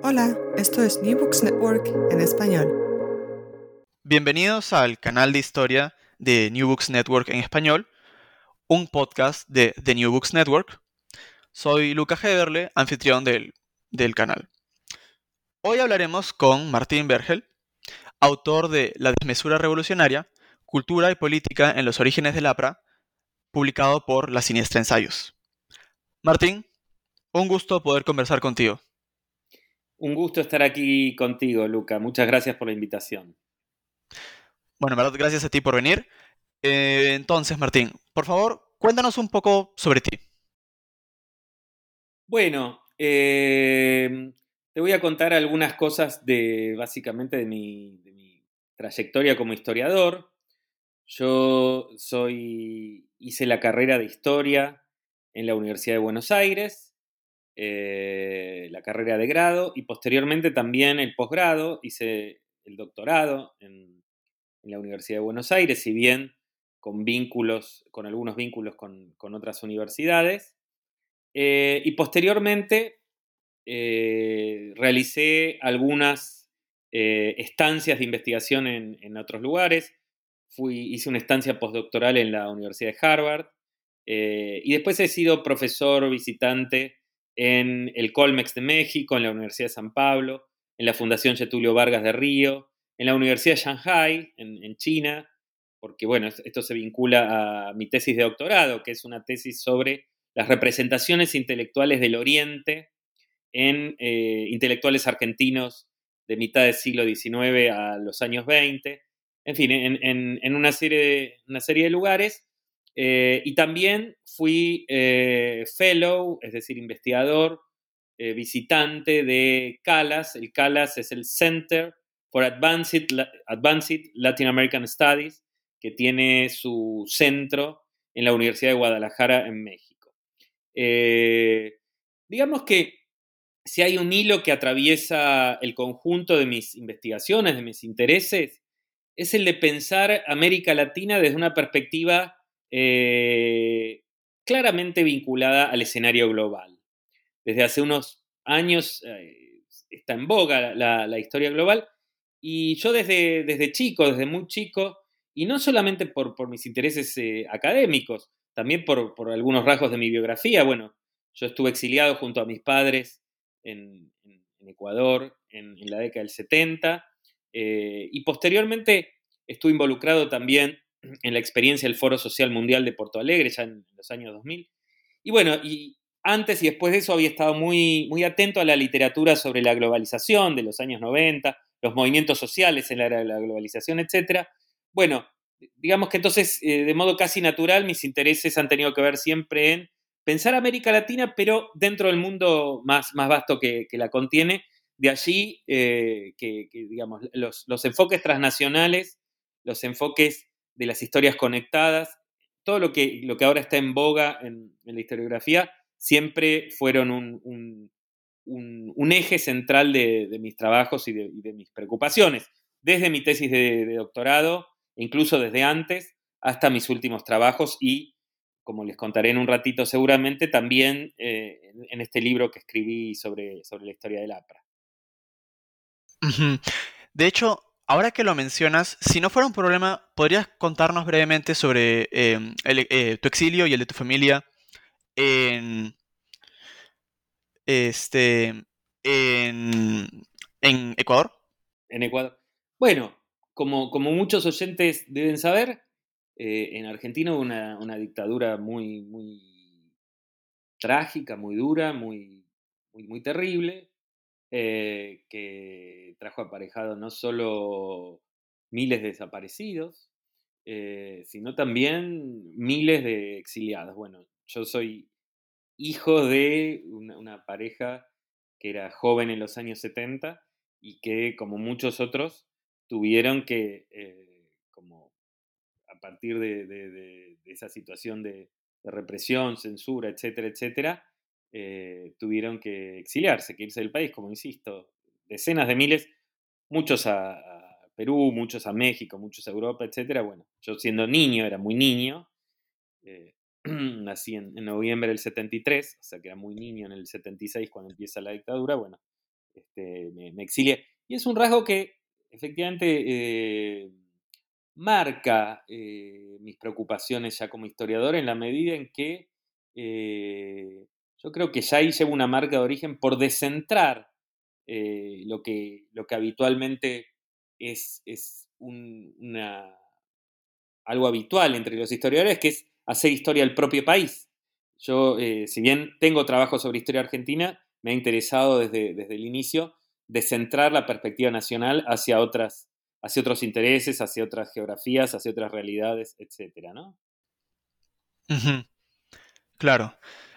Hola, esto es New Books Network en español. Bienvenidos al canal de historia de New Books Network en español, un podcast de The New Books Network. Soy Lucas Heberle, anfitrión del, del canal. Hoy hablaremos con Martín Bergel, autor de La desmesura revolucionaria, Cultura y Política en los orígenes del APRA, publicado por La Siniestra Ensayos. Martín, un gusto poder conversar contigo. Un gusto estar aquí contigo, Luca. Muchas gracias por la invitación. Bueno, en verdad, gracias a ti por venir. Eh, entonces, Martín, por favor, cuéntanos un poco sobre ti. Bueno, eh, te voy a contar algunas cosas de, básicamente, de mi, de mi trayectoria como historiador. Yo soy, hice la carrera de historia en la Universidad de Buenos Aires, eh, la carrera de grado y posteriormente también el posgrado, hice el doctorado en, la Universidad de Buenos Aires, si bien con vínculos, con algunos vínculos con, otras universidades. Eh, y posteriormente eh, realicé algunas estancias de investigación en, otros lugares. Hice una estancia postdoctoral en la Universidad de Harvard. y después he sido profesor visitante en el Colmex de México, en la Universidad de San Pablo, en la Fundación Getulio Vargas de Río, en la Universidad de Shanghai, en, China, porque bueno, esto se vincula a mi tesis de doctorado, que es una tesis sobre las representaciones intelectuales del Oriente en eh, intelectuales argentinos de mitad del siglo XIX a los años 20, en fin, en, en, una, serie una serie de lugares. Eh, y también fui eh, fellow, es decir, investigador, eh, visitante de CALAS. El CALAS es el Center for Advanced, Advanced Latin American Studies, que tiene su centro en la Universidad de Guadalajara, en México. Digamos que si hay un hilo que atraviesa el conjunto de mis investigaciones, de mis intereses, es el de pensar América Latina desde una perspectiva eh, claramente vinculada al escenario global. Desde hace unos años eh, está en boga la, la, historia global y yo desde, desde chico, desde muy chico, y no solamente por, mis intereses eh, académicos, también por, algunos rasgos de mi biografía. Bueno, yo estuve exiliado junto a mis padres en, Ecuador en, en, la década del 70 eh, y posteriormente estuve involucrado también en la experiencia del Foro Social Mundial de Porto Alegre, ya en los años 2000. Y bueno, y antes y después de eso había estado muy, muy atento a la literatura sobre la globalización de los años 90, los movimientos sociales en la era de la globalización, etc. Bueno, digamos que entonces, eh, de modo casi natural, mis intereses han tenido que ver siempre en pensar América Latina, pero dentro del mundo más, más vasto que, que la contiene. De allí eh, que, que, digamos, los, los enfoques transnacionales, los enfoques de las historias conectadas, todo lo que, lo que ahora está en boga en, la historiografía, siempre fueron un, un, un, eje central de, mis trabajos y de, mis preocupaciones, desde mi tesis de, doctorado, incluso desde antes, hasta mis últimos trabajos y, como les contaré en un ratito seguramente, también eh, en, este libro que escribí sobre, sobre la historia del APRA. De hecho, ahora que lo mencionas, si no fuera un problema, ¿podrías contarnos brevemente sobre em, eh, tu exilio y el de tu familia en, este, en, Ecuador? En Ecuador. Bueno, como, muchos oyentes deben saber, eh, en Argentina hubo una, dictadura muy, muy trágica, muy dura, muy, muy terrible, eh, que trajo aparejado no solo miles de desaparecidos, eh, sino también miles de exiliados. Bueno, yo soy hijo de una, pareja que era joven en los años 70 y que, como muchos otros, tuvieron que, eh, como a partir de, esa situación de, represión, censura, etcétera, etcétera, eh, tuvieron que exiliarse, que irse del país, como insisto, decenas de miles, muchos a, Perú, muchos a México, muchos a Europa, etcétera. Bueno, yo siendo niño, era muy niño, eh, nací en, noviembre del 73, o sea que era muy niño en el 76 cuando empieza la dictadura, bueno, este, me, me, exilié. Y es un rasgo que efectivamente eh, marca eh, mis preocupaciones ya como historiador en la medida en que eh, yo creo que ya ahí llevo una marca de origen por descentrar lo, que, lo que habitualmente es, es una, algo habitual entre los historiadores, que es hacer historia del propio país. Yo, eh, si bien tengo trabajo sobre historia argentina, me ha interesado desde, desde el inicio centrar la perspectiva nacional hacia, otras, hacia otros intereses, hacia otras geografías, hacia otras realidades, etc. ¿no? Claro.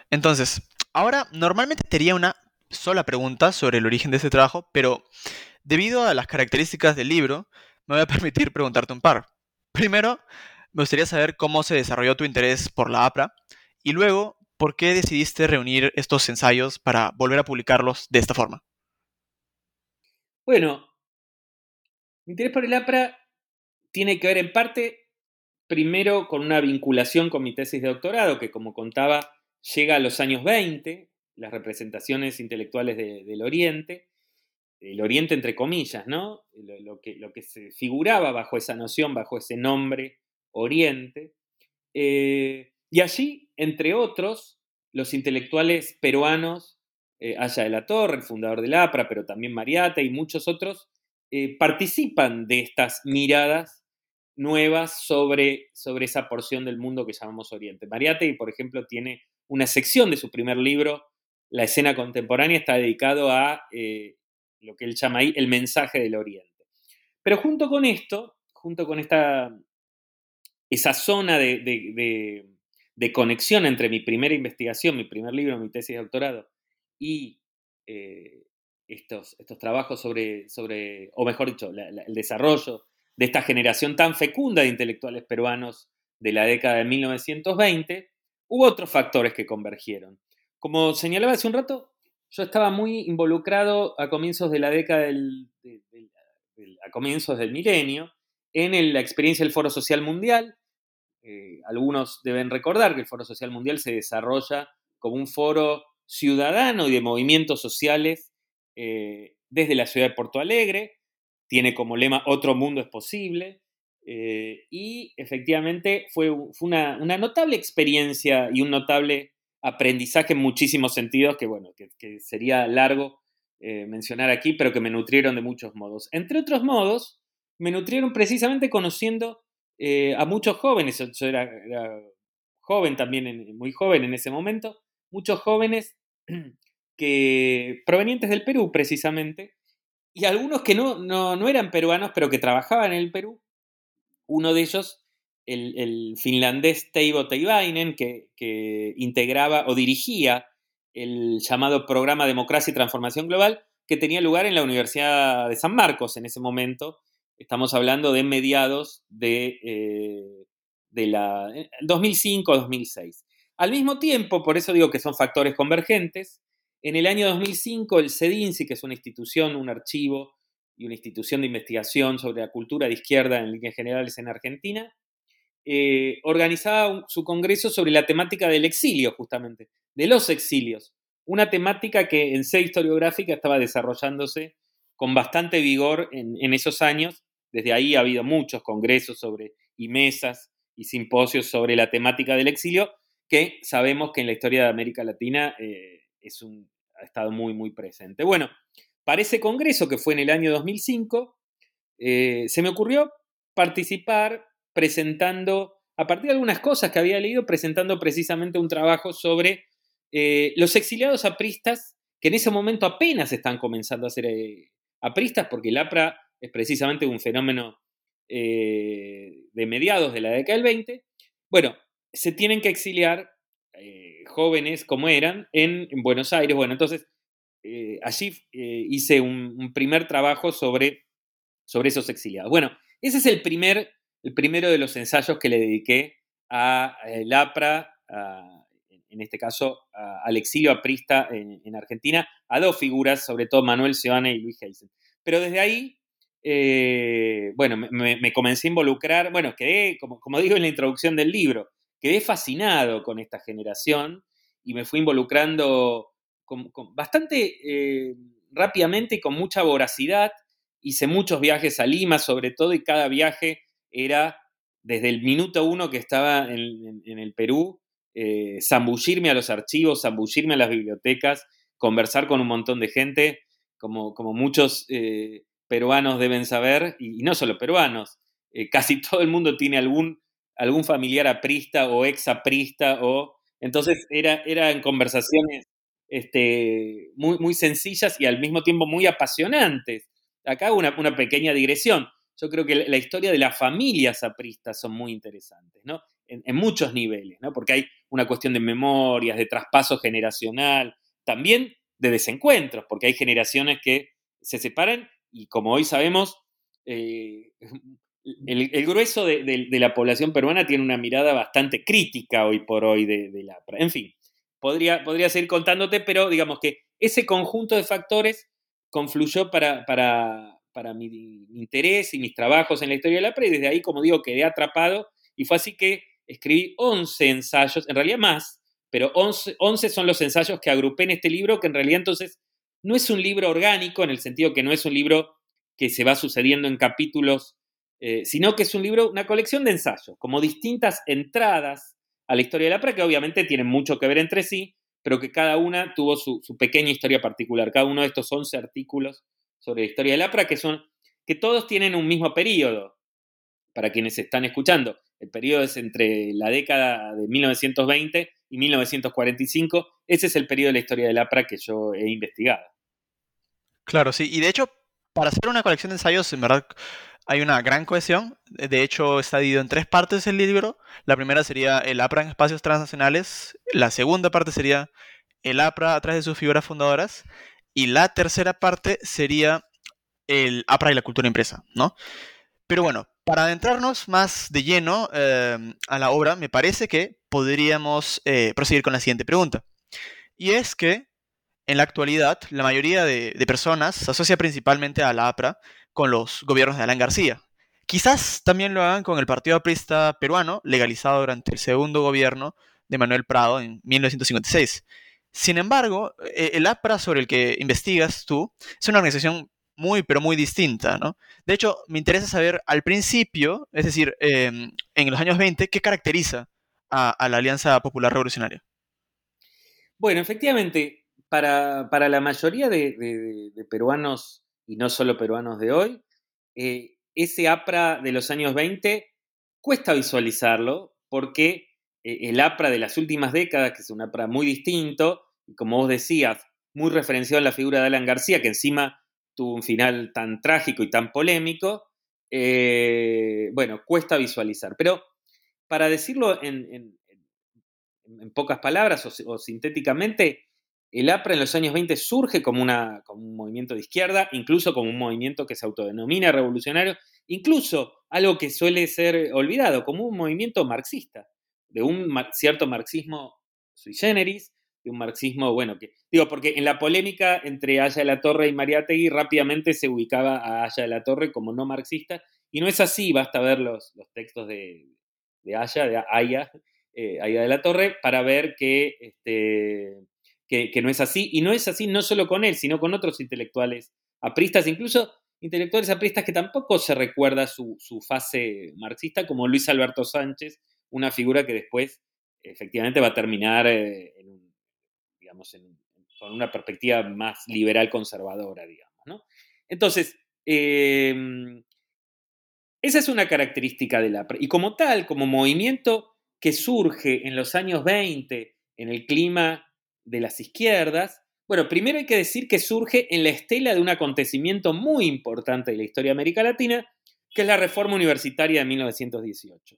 Entonces, ahora normalmente tenía una sola pregunta sobre el origen de este trabajo, pero debido a las características del libro, me voy a permitir preguntarte un par. Primero, me gustaría saber cómo se desarrolló tu interés por la APRA y luego, ¿por qué decidiste reunir estos ensayos para volver a publicarlos de esta forma? Bueno, mi interés por el APRA tiene que ver en parte, primero, con una vinculación con mi tesis de doctorado, que como contaba, llega a los años 20, las representaciones intelectuales del Oriente, el Oriente entre comillas, ¿no? Lo, que, se figuraba bajo esa noción, bajo ese nombre Oriente. Eh, y allí, entre otros, los intelectuales peruanos, eh, Aya de la Torre, el fundador del APRA, pero también Mariate y muchos otros, eh, participan de estas miradas nuevas sobre, sobre esa porción del mundo que llamamos Oriente. Mariate, por ejemplo, tiene una sección de su primer libro, La escena contemporánea, está dedicado a lo que él llama ahí el mensaje del Oriente. Pero junto con esto, junto con esta esa zona de, conexión entre mi primera investigación, mi primer libro, mi tesis de doctorado, y eh, estos, estos trabajos sobre, sobre, o mejor dicho, el desarrollo de esta generación tan fecunda de intelectuales peruanos de la década de 1920, hubo otros factores que convergieron. Como señalaba hace un rato, yo estaba muy involucrado a comienzos de la década del, a comienzos del milenio en la experiencia del Foro Social Mundial, eh, algunos deben recordar que el Foro Social Mundial se desarrolla como un foro ciudadano y de movimientos sociales eh, desde la ciudad de Porto Alegre, tiene como lema Otro mundo es posible, eh, y efectivamente fue, una, notable experiencia y un notable aprendizaje en muchísimos sentidos que, bueno, que sería largo mencionar aquí, pero que me nutrieron de muchos modos. Entre otros modos, me nutrieron precisamente conociendo eh, a muchos jóvenes, yo, era, joven también, muy joven en ese momento, muchos jóvenes que provenientes del Perú precisamente, y algunos que no, no, eran peruanos, pero que trabajaban en el Perú. Uno de ellos, el, finlandés Teivo Teivainen, que, integraba o dirigía el llamado Programa Democracia y Transformación Global, que tenía lugar en la Universidad de San Marcos en ese momento, Estamos hablando de mediados de, eh, de la 2005-2006. Al mismo tiempo, por eso digo que son factores convergentes, En el año 2005, el CEDINSI, que es una institución, un archivo y una institución de investigación sobre la cultura de izquierda en líneas generales en Argentina, eh, organizaba su congreso sobre la temática del exilio, justamente, de los exilios. Una temática que en C historiográfica estaba desarrollándose con bastante vigor en, esos años. Desde ahí ha habido muchos congresos sobre, y mesas y simposios sobre la temática del exilio, que sabemos que en la historia de América Latina eh, es un, ha estado muy, muy presente. Bueno, para ese congreso, que fue en el año 2005, eh, se me ocurrió participar presentando, a partir de algunas cosas que había leído, presentando precisamente un trabajo sobre eh, los exiliados apristas, que en ese momento apenas están comenzando a ser eh, apristas, porque el APRA es precisamente un fenómeno de mediados de la década del 20. Bueno, se tienen que exiliar jóvenes como eran en, en, Buenos Aires. Bueno, entonces allí hice un, primer trabajo sobre, sobre esos exiliados. Bueno, ese es el primer el primero de los ensayos que le dediqué a el APRA, en este caso al exilio aprista en, en, Argentina, a dos figuras, sobre todo Manuel Seoane y Luis Heisen. Pero desde ahí, eh, bueno, me, comencé a involucrar, bueno, quedé, como, como digo en la introducción del libro, quedé fascinado con esta generación y me fui involucrando con, bastante eh, rápidamente y con mucha voracidad. Hice muchos viajes a Lima, sobre todo, y cada viaje era desde el minuto uno que estaba en, el Perú, eh, zambullirme a los archivos, zambullirme a las bibliotecas, conversar con un montón de gente, como, como muchos eh, peruanos deben saber, y, no solo peruanos, casi todo el mundo tiene algún, algún familiar aprista o ex aprista, o, entonces era, eran conversaciones este, muy, sencillas y al mismo tiempo muy apasionantes. Acá una, una pequeña digresión yo creo que la historia de las familias apristas son muy interesantes, ¿no? En, muchos niveles, ¿no? Porque hay una cuestión de memorias, de traspaso generacional, también de desencuentros, porque hay generaciones que se separan y como hoy sabemos, eh, el, grueso de, la población peruana tiene una mirada bastante crítica hoy por hoy de, la... En fin, podría, podría seguir contándote, pero digamos que ese conjunto de factores confluyó para, para, para mi, interés y mis trabajos en la historia de la pre, y desde ahí, como digo, quedé atrapado y fue así que escribí 11 ensayos, en realidad más, pero 11, 11 son los ensayos que agrupé en este libro, que en realidad entonces no es un libro orgánico, en el sentido que no es un libro que se va sucediendo en capítulos, eh, sino que es un libro, una colección de ensayos, como distintas entradas a la historia de la pre, que obviamente tienen mucho que ver entre sí, pero que cada una tuvo su, su pequeña historia particular. Cada uno de estos 11 artículos sobre la historia del APRA, que son que todos tienen un mismo periodo. Para quienes están escuchando, el periodo es entre la década de 1920 y 1945. Ese es el periodo de la historia del APRA que yo he investigado. Claro, sí. Y de hecho, para hacer una colección de ensayos, en verdad hay una gran cohesión. De hecho, está dividido en tres partes el libro. La primera sería el APRA en espacios transnacionales. La segunda parte sería el APRA a través de sus figuras fundadoras. Y la tercera parte sería el APRA y la cultura impresa, ¿no? Pero bueno, para adentrarnos más de lleno em, a la obra, me parece que podríamos eh, proseguir con la siguiente pregunta. Y es que, en la actualidad, la mayoría de, de personas se asocia principalmente a la APRA con los gobiernos de Alan García. Quizás también lo hagan con el Partido Aprista peruano, legalizado durante el segundo gobierno de Manuel Prado en 1956. Sin embargo, e, el APRA sobre el que investigas tú es una organización muy, pero muy distinta, ¿no? De hecho, me interesa saber al principio, es decir, em, en los años 20, qué caracteriza a, la Alianza Popular Revolucionaria. Bueno, efectivamente, para, la mayoría de, peruanos, y no solo peruanos de hoy, eh, ese APRA de los años 20 cuesta visualizarlo porque eh, el APRA de las últimas décadas, que es un APRA muy distinto, como vos decías, muy referenciado en la figura de Alan García, que encima tuvo un final tan trágico y tan polémico, eh, bueno, cuesta visualizar. Pero para decirlo en, pocas palabras o, sintéticamente, el APRA en los años 20 surge como, un movimiento de izquierda, incluso como un movimiento que se autodenomina revolucionario, incluso algo que suele ser olvidado, como un movimiento marxista de un cierto marxismo sui generis, de un marxismo, bueno, que digo, porque en la polémica entre Aya de la Torre y Mariátegui rápidamente se ubicaba a Aya de la Torre como no marxista, y no es así, basta ver los, textos de, de Aya, de Aya, eh, de la Torre, para ver que, este, que, no es así, y no es así no solo con él, sino con otros intelectuales apristas, incluso intelectuales apristas que tampoco se recuerda su, su, fase marxista, como Luis Alberto Sánchez, una figura que después efectivamente va a terminar eh, digamos, con una perspectiva más liberal conservadora, digamos. ¿no? Entonces, eh, esa es una característica de la... Y como tal, como movimiento que surge en los años 20, en el clima de las izquierdas, bueno, primero hay que decir que surge en la estela de un acontecimiento muy importante de la historia de América Latina, que es la reforma universitaria de 1918,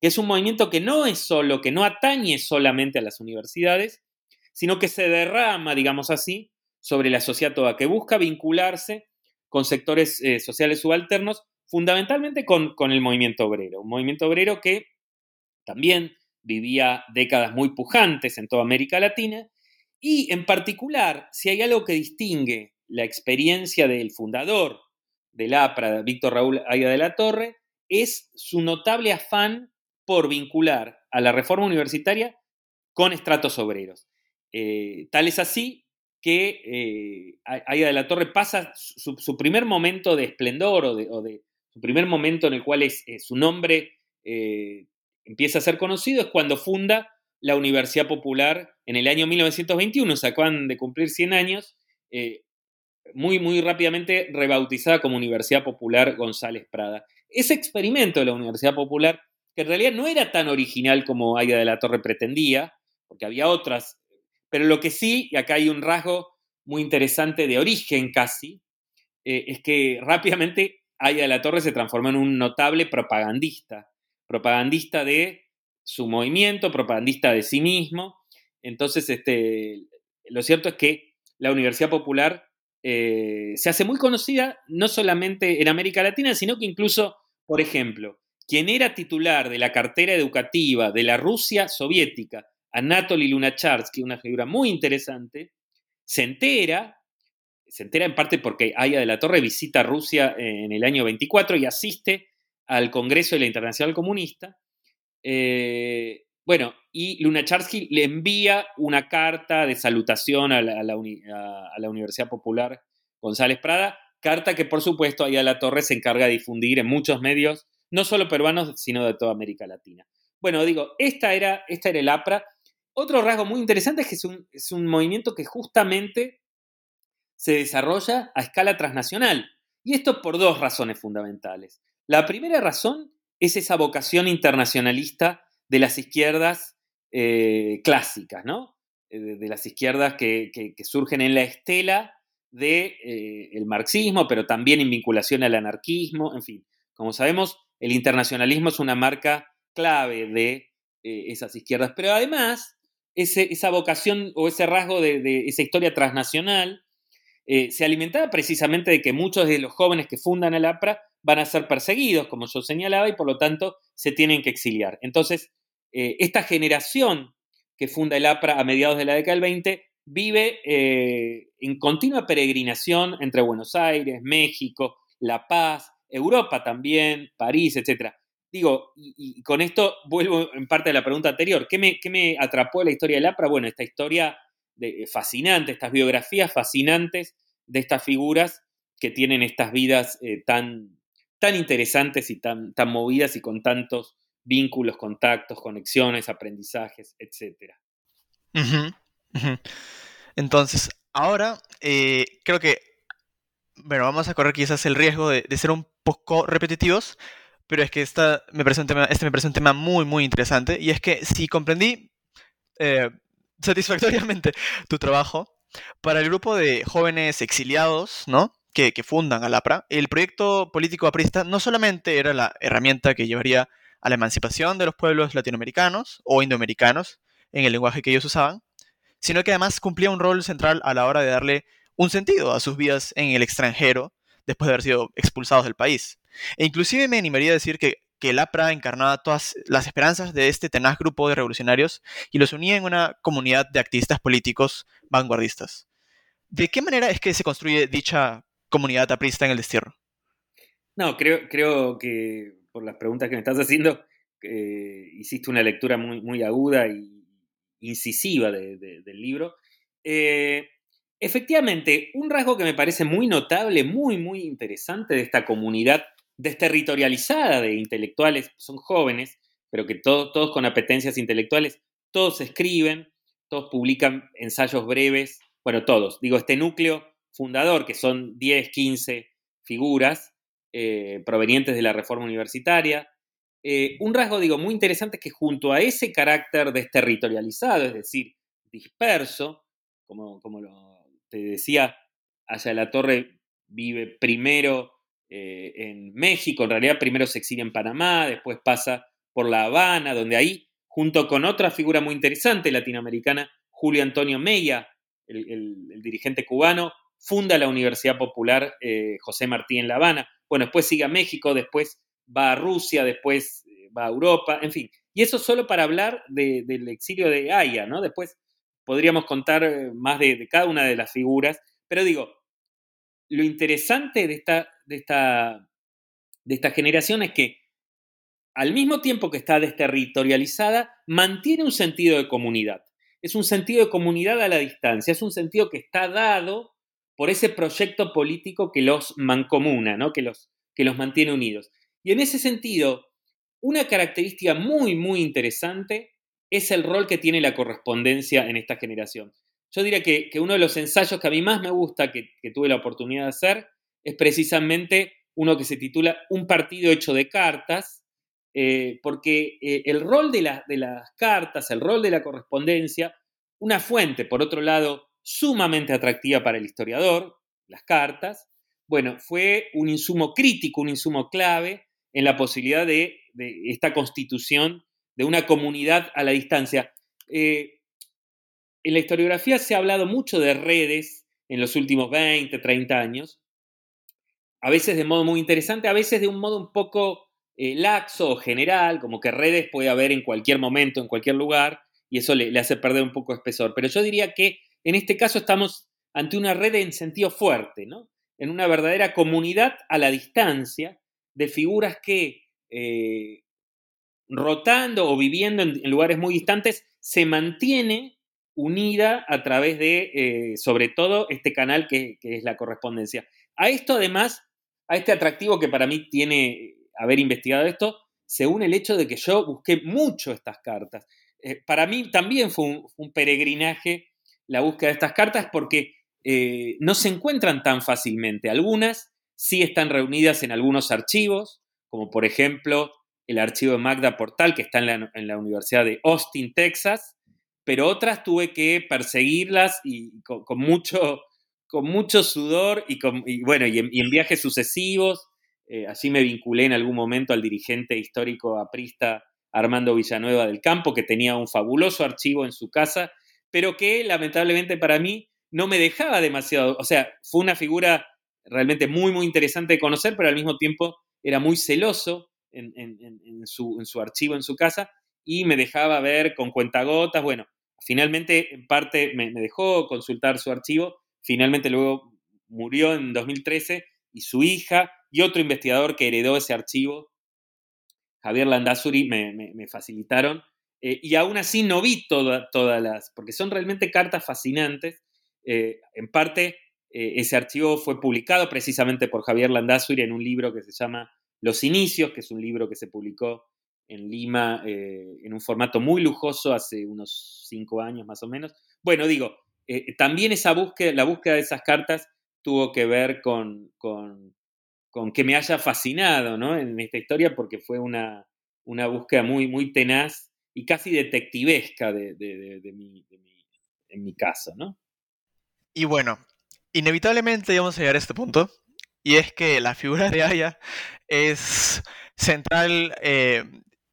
que es un movimiento que no es solo, que no atañe solamente a las universidades, sino que se derrama, digamos así, sobre la sociedad toda, que busca vincularse con sectores eh, sociales subalternos fundamentalmente con, con el movimiento obrero, un movimiento obrero que también vivía décadas muy pujantes en toda América Latina y en particular, si hay algo que distingue la experiencia del fundador del APRA, Víctor Raúl Aya de la Torre, es su notable afán por vincular a la reforma universitaria con estratos obreros. Eh, tal es así que eh, de la Torre pasa su, su, primer momento de esplendor o de, su primer momento en el cual es, su nombre eh, empieza a ser conocido es cuando funda la Universidad Popular en el año 1921, se de cumplir 100 años, eh, muy, muy rápidamente rebautizada como Universidad Popular González Prada. Ese experimento de la Universidad Popular, que en realidad no era tan original como Aida de la Torre pretendía, porque había otras, pero lo que sí, y acá hay un rasgo muy interesante de origen casi, eh, es que rápidamente Aya de la Torre se transformó en un notable propagandista, propagandista de su movimiento, propagandista de sí mismo. Entonces, este, lo cierto es que la Universidad Popular eh, se hace muy conocida no solamente en América Latina, sino que incluso, por ejemplo, quien era titular de la cartera educativa de la Rusia soviética, Anatoly Lunacharsky, una figura muy interesante, se entera se entera en parte porque Aya de la Torre visita Rusia en el año 24 y asiste al Congreso de la Internacional Comunista. Eh, bueno, y Lunacharsky le envía una carta de salutación a la, a, la, Universidad Popular González Prada, carta que por supuesto Aya de la Torre se encarga de difundir en muchos medios, no solo peruanos, sino de toda América Latina. Bueno, digo, esta era, esta era el APRA. Otro rasgo muy interesante es que es un, es un movimiento que justamente se desarrolla a escala transnacional. Y esto por dos razones fundamentales. La primera razón es esa vocación internacionalista de las izquierdas eh, clásicas, ¿no? Eh, de, las izquierdas que, surgen en la estela del de, eh, marxismo, pero también en vinculación al anarquismo, en fin. Como sabemos, el internacionalismo es una marca clave de esas izquierdas, pero además esa vocación o ese rasgo de, esa historia transnacional se alimentaba precisamente de que muchos de los jóvenes que fundan el APRA van a ser perseguidos, como yo señalaba, y por lo tanto se tienen que exiliar. Entonces, eh, esta generación que funda el APRA a mediados de la década del 20 vive eh, en continua peregrinación entre Buenos Aires, México, La Paz, Europa también, París, etc. Digo, y, con esto vuelvo en parte a la pregunta anterior, ¿qué me, qué me atrapó la historia del APRA? Bueno, esta historia de, fascinante, estas biografías fascinantes de estas figuras que tienen estas vidas eh, tan, tan interesantes y tan, tan movidas y con tantos vínculos, contactos, conexiones, aprendizajes, etc. Entonces, ahora eh, creo que, bueno, vamos a correr quizás el riesgo de, de, ser un poco repetitivos, pero es que esta me parece un tema, este me parece un tema muy, muy interesante, y es que si comprendí eh, satisfactoriamente tu trabajo, para el grupo de jóvenes exiliados, ¿no? Que, que fundan al APRA, el proyecto político aprista no solamente era la herramienta que llevaría a la emancipación de los pueblos latinoamericanos o indoamericanos en el lenguaje que ellos usaban, sino que además cumplía un rol central a la hora de darle un sentido a sus vidas en el extranjero después de haber sido expulsados del país. E inclusive me animaría a decir que que Lapra encarnaba todas las esperanzas de este tenaz grupo de revolucionarios y los unía en una comunidad de activistas políticos vanguardistas. ¿De qué manera es que se construye dicha comunidad aprista en el destierro? No, creo, creo que por las preguntas que me estás haciendo, eh, hiciste una lectura muy, muy aguda y incisiva del libro. Eh, efectivamente, un rasgo que me parece muy notable, muy, muy interesante de esta comunidad desterritorializada de intelectuales, son jóvenes, pero que todos con apetencias intelectuales, todos escriben, todos publican ensayos breves, bueno, todos, digo, este núcleo fundador, que son 10, 15 figuras eh, provenientes de la reforma universitaria, eh, un rasgo, digo, muy interesante es que junto a ese carácter desterritorializado, es decir, disperso, como, como te decía, Allá la Torre vive primero eh, en México, en realidad primero se exilia en Panamá, después pasa por La Habana, donde ahí, junto con otra figura muy interesante latinoamericana, Julio Antonio Meya, el, dirigente cubano, funda la Universidad Popular eh, José Martí en La Habana. Bueno, después sigue a México, después va a Rusia, después eh, va a Europa, en fin. Y eso solo para hablar del exilio de Haya, ¿no? Después podríamos contar eh, más de, cada una de las figuras, pero digo, lo interesante de esta, de esta, de esta generación es que al mismo tiempo que está desterritorializada, mantiene un sentido de comunidad. Es un sentido de comunidad a la distancia, es un sentido que está dado por ese proyecto político que los mancomuna, ¿no? que, los, que los mantiene unidos. Y en ese sentido, una característica muy, muy interesante es el rol que tiene la correspondencia en esta generación. Yo diría que, uno de los ensayos que a mí más me gusta, que, tuve la oportunidad de hacer, es precisamente uno que se titula Un partido hecho de cartas, eh, porque eh, el rol de, de las cartas, el rol de la correspondencia, una fuente, por otro lado, sumamente atractiva para el historiador, las cartas, bueno, fue un insumo crítico, un insumo clave en la posibilidad de, esta constitución de una comunidad a la distancia. Eh, en la historiografía se ha hablado mucho de redes en los últimos 20, 30 años, a veces de modo muy interesante, a veces de un modo un poco eh, laxo o general, como que redes puede haber en cualquier momento, en cualquier lugar, y eso le, hace perder un poco espesor. Pero yo diría que en este caso estamos ante una red en sentido fuerte, ¿no? en una verdadera comunidad a la distancia, de figuras que, eh, rotando o viviendo en, lugares muy distantes, se mantiene unida a través de, eh, sobre todo, este canal que, es la correspondencia. A esto, además, a este atractivo que para mí tiene haber investigado esto, se une el hecho de que yo busqué mucho estas cartas. Eh, para mí también fue un, peregrinaje la búsqueda de estas cartas porque no se encuentran tan fácilmente. Algunas sí están reunidas en algunos archivos, como por ejemplo el archivo de Magda Portal, que está en la, Universidad de Austin, Texas, pero otras tuve que perseguirlas y con, mucho, con mucho sudor y, con, bueno, y en, viajes sucesivos. Eh, allí me vinculé en algún momento al dirigente histórico aprista Armando Villanueva del Campo, que tenía un fabuloso archivo en su casa, pero que lamentablemente para mí no me dejaba demasiado, o sea, fue una figura realmente muy, muy interesante de conocer, pero al mismo tiempo era muy celoso en, su, archivo, en su casa, y me dejaba ver con cuentagotas. Bueno, finalmente, en parte, me, dejó consultar su archivo. Finalmente, luego murió en 2013 y su hija y otro investigador que heredó ese archivo, Javier Landazuri, me, facilitaron. Eh, y aún así no vi todas las, porque son realmente cartas fascinantes. Eh, en parte eh, ese archivo fue publicado precisamente por Javier Landazuri en un libro que se llama Los Inicios, que es un libro que se publicó en Lima en un formato muy lujoso hace unos cinco años más o menos. Bueno, digo, también esa búsqueda, la búsqueda de esas cartas tuvo que ver con, con, que me haya fascinado ¿no? en esta historia porque fue una, una búsqueda muy, muy tenaz y casi detectivesca de, de, mi, en mi caso, ¿no? Y bueno, inevitablemente vamos a llegar a este punto, y es que la figura de Aya es central eh,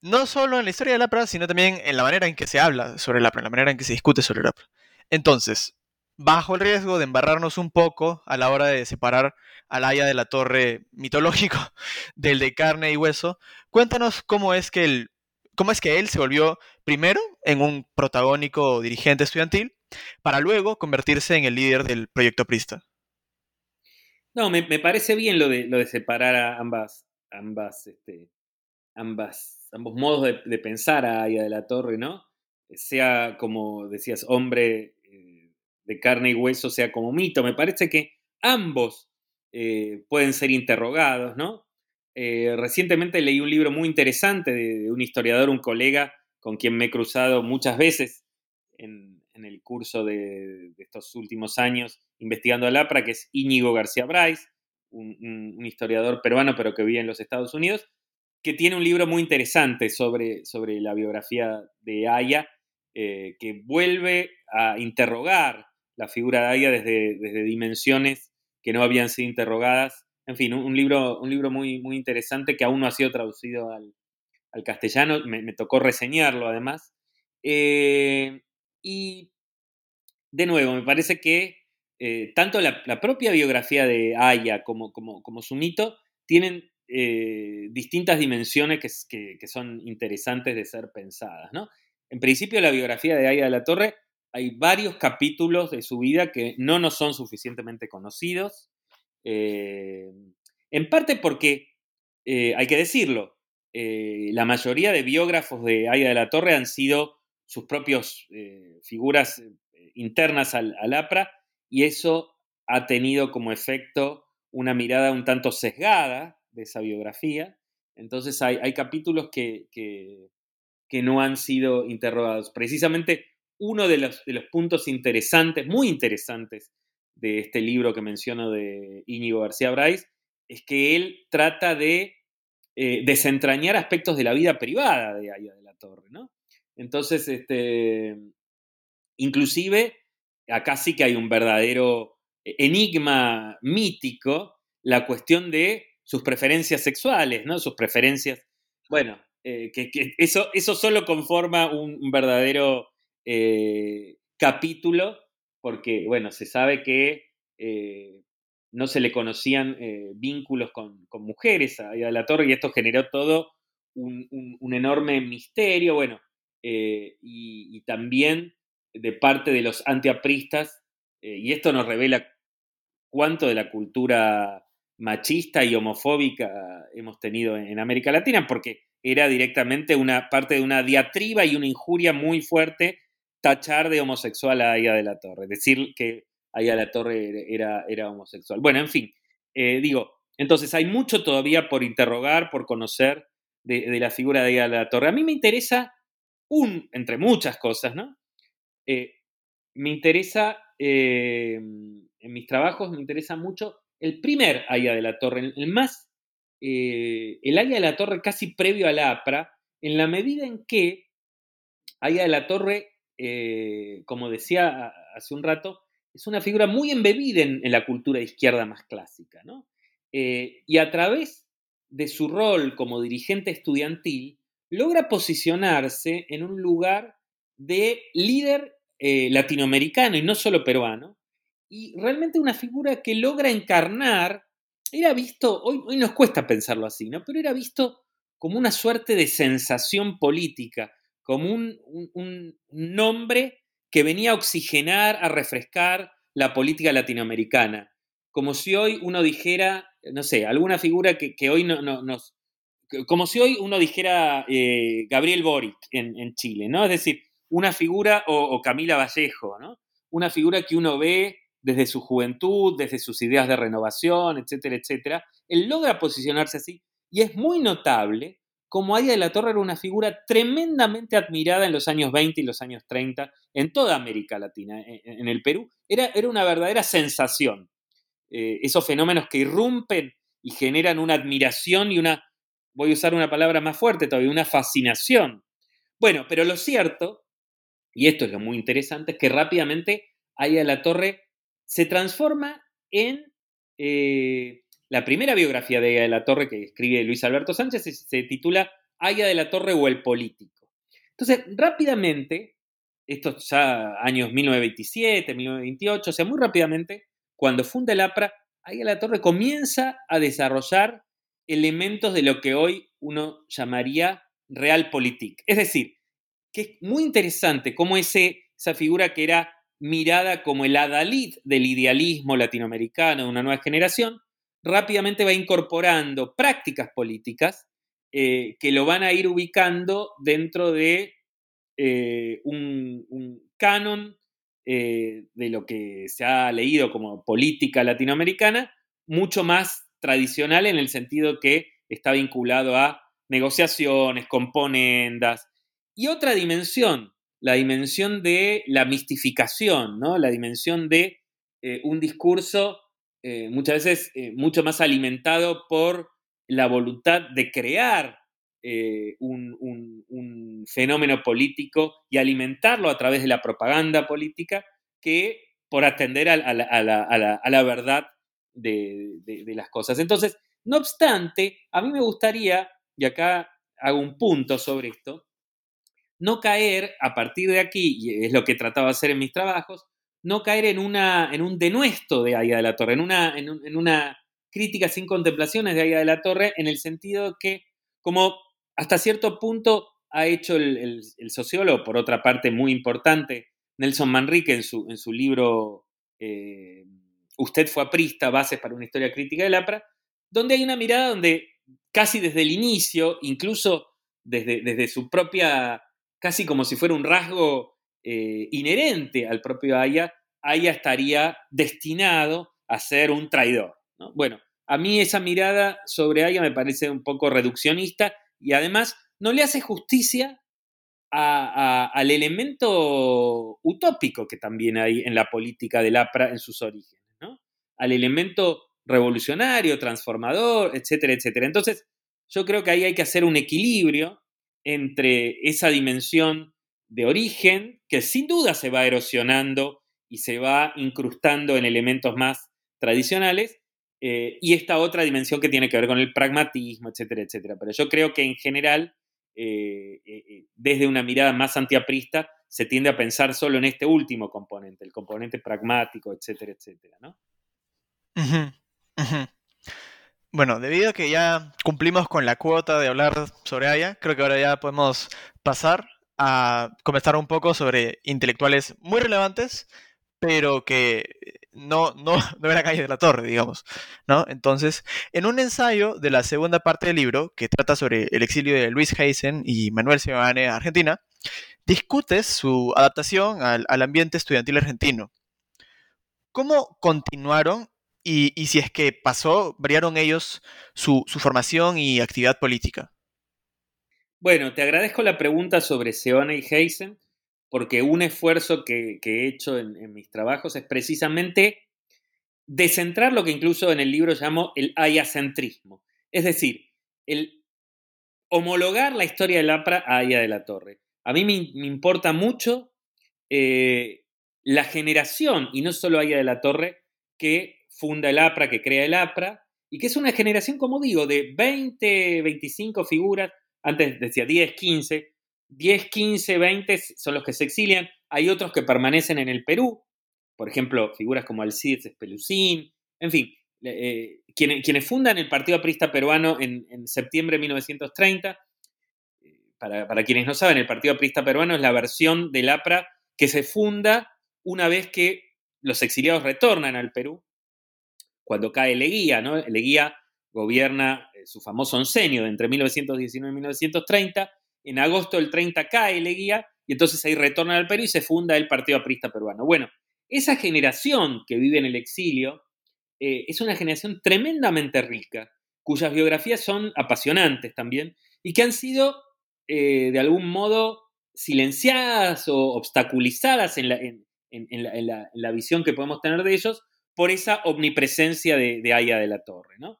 no solo en la historia de Lapra, sino también en la manera en que se habla sobre Lapra, en la manera en que se discute sobre Lapra. Entonces, bajo el riesgo de embarrarnos un poco a la hora de separar al Aya de la Torre mitológico del de carne y hueso, cuéntanos cómo es que él, cómo es que él se volvió primero en un protagónico dirigente estudiantil para luego convertirse en el líder del proyecto Prista. No, me, parece bien lo de, separar a ambas, ambas, este, ambas, ambos modos de, pensar a Aya de la Torre, ¿no? Sea como decías, hombre de carne y hueso sea como mito. Me parece que ambos eh, pueden ser interrogados, ¿no? Eh, recientemente leí un libro muy interesante de, un historiador, un colega con quien me he cruzado muchas veces en, el curso de, estos últimos años investigando al APRA, que es Íñigo García Bryce, un, historiador peruano pero que vive en los Estados Unidos, que tiene un libro muy interesante sobre, sobre la biografía de Aya, eh, que vuelve a interrogar la figura de Aya desde, desde dimensiones que no habían sido interrogadas. En fin, un, libro, un libro muy, muy interesante que aún no ha sido traducido al, castellano, me, tocó reseñarlo además. Eh, y de nuevo, me parece que eh, tanto la, propia biografía de Aya como, como, su mito tienen eh, distintas dimensiones que, que, son interesantes de ser pensadas. ¿no? En principio, la biografía de Aya de la Torre hay varios capítulos de su vida que no nos son suficientemente conocidos. Eh, en parte porque, eh, hay que decirlo, eh, la mayoría de biógrafos de Aya de la Torre han sido sus propias figuras internas al, APRA y eso ha tenido como efecto una mirada un tanto sesgada de esa biografía. Entonces hay, capítulos que, que, no han sido interrogados. Precisamente uno de los, puntos interesantes, muy interesantes, de este libro que menciono de Íñigo García Bryce, es que él trata de eh, desentrañar aspectos de la vida privada de Aya de la Torre, ¿no? Entonces, este, inclusive, acá sí que hay un verdadero enigma mítico, la cuestión de sus preferencias sexuales, ¿no? Sus preferencias, bueno, eh, que, eso, eso solo conforma un verdadero eh, capítulo, porque, bueno, se sabe que eh, no se le conocían eh, vínculos con, mujeres a, la torre y esto generó todo un, enorme misterio, bueno, y, también de parte de los antiapristas, y esto nos revela cuánto de la cultura machista y homofóbica hemos tenido en América Latina, porque era directamente una parte de una diatriba y una injuria muy fuerte tachar de homosexual a Aya de la Torre, decir que Aya de la Torre era, era homosexual. Bueno, en fin, eh, digo, entonces hay mucho todavía por interrogar, por conocer de, la figura de Aya de la Torre. A mí me interesa un, entre muchas cosas, ¿no? Eh, me interesa, eh, en mis trabajos me interesa mucho el primer Aya de la Torre, el más, el Aya de la Torre casi previo a la APRA, en la medida en que Aya de la Torre eh, como decía hace un rato, es una figura muy embebida en, la cultura de izquierda más clásica, eh, y a través de su rol como dirigente estudiantil, logra posicionarse en un lugar de líder eh, latinoamericano y no solo peruano, y realmente una figura que logra encarnar, era visto, hoy, hoy nos cuesta pensarlo así, ¿no? pero era visto como una suerte de sensación política, como un, nombre que venía a oxigenar, a refrescar la política latinoamericana. Como si hoy uno dijera, no sé, alguna figura que, hoy no, nos... Como si hoy uno dijera eh, Gabriel Boric en, Chile, ¿no? Es decir, una figura, o, Camila Vallejo, ¿no? Una figura que uno ve desde su juventud, desde sus ideas de renovación, etcétera, etcétera. Él logra posicionarse así y es muy notable como Aya de la Torre era una figura tremendamente admirada en los años 20 y los años 30 en toda América Latina, e, e, en, el Perú. Era, era, una verdadera sensación. Eh, esos fenómenos que irrumpen y generan una admiración y una, voy a usar una palabra más fuerte todavía, una fascinación. Bueno, pero lo cierto, y esto es lo muy interesante, es que rápidamente Aya de la Torre se transforma en... Eh, la primera biografía de Aya de la Torre que escribe Luis Alberto Sánchez se, titula Aya de la Torre o el político. Entonces, rápidamente, esto ya años 1927, 1928, o sea, muy rápidamente, cuando funda el APRA, ahí la Torre comienza a desarrollar elementos de lo que hoy uno llamaría realpolitik. Es decir, que es muy interesante cómo ese, esa figura que era mirada como el adalid del idealismo latinoamericano de una nueva generación, rápidamente va incorporando prácticas políticas eh, que lo van a ir ubicando dentro de eh, un, canon eh, de lo que se ha leído como política latinoamericana, mucho más tradicional en el sentido que está vinculado a negociaciones, componendas, y otra dimensión, la dimensión de la mistificación, ¿no? la dimensión de un discurso muchas veces mucho más alimentado por la voluntad de crear eh, un, fenómeno político y alimentarlo a través de la propaganda política que por atender a, la, verdad de, las cosas. Entonces, no obstante, a mí me gustaría, y acá hago un punto sobre esto, no caer a partir de aquí, y es lo que he tratado de hacer en mis trabajos, no caer en, una, en un denuesto de Aya de la Torre, en una, en, una crítica sin contemplaciones de Aya de la Torre, en el sentido que, como hasta cierto punto ha hecho el, sociólogo, por otra parte muy importante, Nelson Manrique en su, en su libro eh, Usted fue aprista, Bases para una historia crítica del APRA, donde hay una mirada donde casi desde el inicio, incluso desde, desde su propia, casi como si fuera un rasgo eh, inherente al propio Aya, Aya estaría destinado a ser un traidor. Bueno, a mí esa mirada sobre Aya me parece un poco reduccionista y además no le hace justicia al elemento utópico que también hay en la política del APRA en sus orígenes, al elemento revolucionario, transformador, etcétera, etcétera. Entonces, yo creo que ahí hay que hacer un equilibrio entre esa dimensión de origen, que sin duda se va erosionando y se va incrustando en elementos más tradicionales, eh, y esta otra dimensión que tiene que ver con el pragmatismo, etcétera, etcétera. Pero yo creo que en general, eh, eh, desde una mirada más antiaprista, se tiende a pensar solo en este último componente, el componente pragmático, etcétera, etcétera, ¿no? Bueno, debido a que ya cumplimos con la cuota de hablar sobre Aya, creo que ahora ya podemos pasar a comentar un poco sobre intelectuales muy relevantes, pero que no, no, no era calle de la torre, digamos, ¿no? Entonces, en un ensayo de la segunda parte del libro, que trata sobre el exilio de Luis Heisen y Manuel Sebane a Argentina, discutes su adaptación al, ambiente estudiantil argentino. ¿Cómo continuaron y, si es que pasó, variaron ellos su, formación y actividad política? Bueno, te agradezco la pregunta sobre Seoane y Heisen, porque un esfuerzo que, he hecho en, mis trabajos es precisamente descentrar lo que incluso en el libro llamo el ayacentrismo, es decir, el homologar la historia del APRA a Aya de la Torre. A mí me, importa mucho eh, la generación, y no solo Aya de la Torre, que funda el APRA, que crea el APRA, y que es una generación, como digo, de 20, 25 figuras, antes decía 10, 15, 10, 15, 20 son los que se exilian. Hay otros que permanecen en el Perú, por ejemplo, figuras como Alcides Espelucín, en fin, eh, quienes, fundan el Partido Aprista Peruano en, septiembre de 1930. Eh, para, para, quienes no saben, el Partido Aprista Peruano es la versión del APRA que se funda una vez que los exiliados retornan al Perú, cuando cae Leguía, ¿no? Leguía gobierna eh, su famoso oncenio de entre 1919 y 1930, en agosto del 30 cae Leguía y entonces ahí retorna al Perú y se funda el Partido Aprista Peruano. Bueno, esa generación que vive en el exilio eh, es una generación tremendamente rica, cuyas biografías son apasionantes también y que han sido eh, de algún modo silenciadas o obstaculizadas en la, visión que podemos tener de ellos por esa omnipresencia de, de Aya de la Torre. ¿no?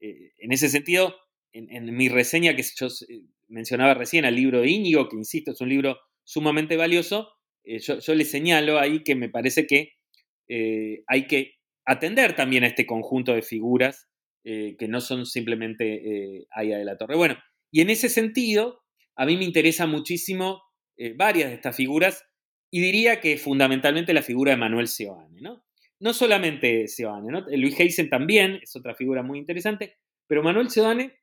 Eh, en ese sentido, en, mi reseña que yo mencionaba recién al libro de Íñigo, que insisto, es un libro sumamente valioso, eh, yo, le señalo ahí que me parece que eh, hay que atender también a este conjunto de figuras eh, que no son simplemente Aya de la Torre. Bueno, y en ese sentido, a mí me interesa muchísimo varias de estas figuras y diría que fundamentalmente la figura de Manuel Seoane, ¿no? No solamente Seoane, ¿no? Luis Heisen también es otra figura muy interesante, pero Manuel Seoane,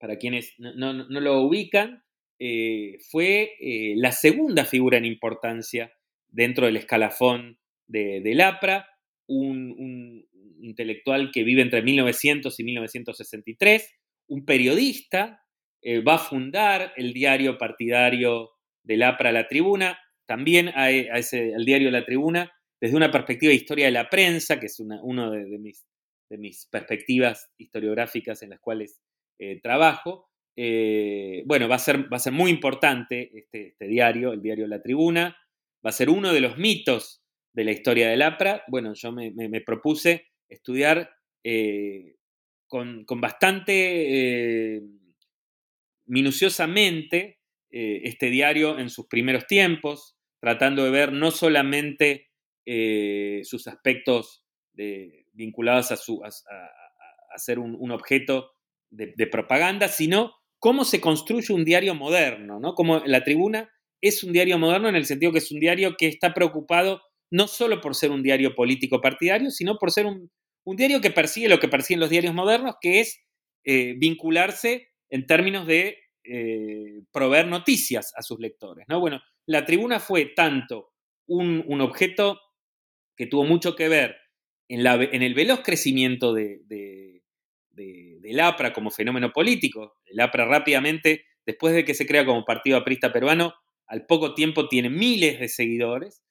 para quienes no, lo ubican, eh, fue eh, la segunda figura en importancia dentro del escalafón de, del APRA, un, intelectual que vive entre 1900 y 1963, un periodista, eh, va a fundar el diario partidario del APRA La Tribuna, también a, ese, al diario La Tribuna, desde una perspectiva de historia de la prensa, que es una de, mis, de, mis, perspectivas historiográficas en las cuales eh, trabajo. Eh, bueno, va a, ser, va a ser muy importante este, este diario, el diario La Tribuna, va a ser uno de los mitos de la historia del APRA. Bueno, yo me, propuse estudiar eh, con, bastante eh, minuciosamente este diario en sus primeros tiempos, tratando de ver no solamente sus aspectos vinculados a, su, a, ser un, objeto de, propaganda, sino cómo se construye un diario moderno, ¿no? Como la tribuna es un diario moderno en el sentido que es un diario que está preocupado no solo por ser un diario político partidario, sino por ser un, diario que persigue lo que persiguen los diarios modernos, que es eh, vincularse en términos de eh, proveer noticias a sus lectores. ¿no? Bueno, la tribuna fue tanto un, objeto que tuvo mucho que ver en, la, en el veloz crecimiento de, del APRA como fenómeno político. El APRA rápidamente, después de que se crea como partido aprista peruano, al poco tiempo tiene miles de seguidores.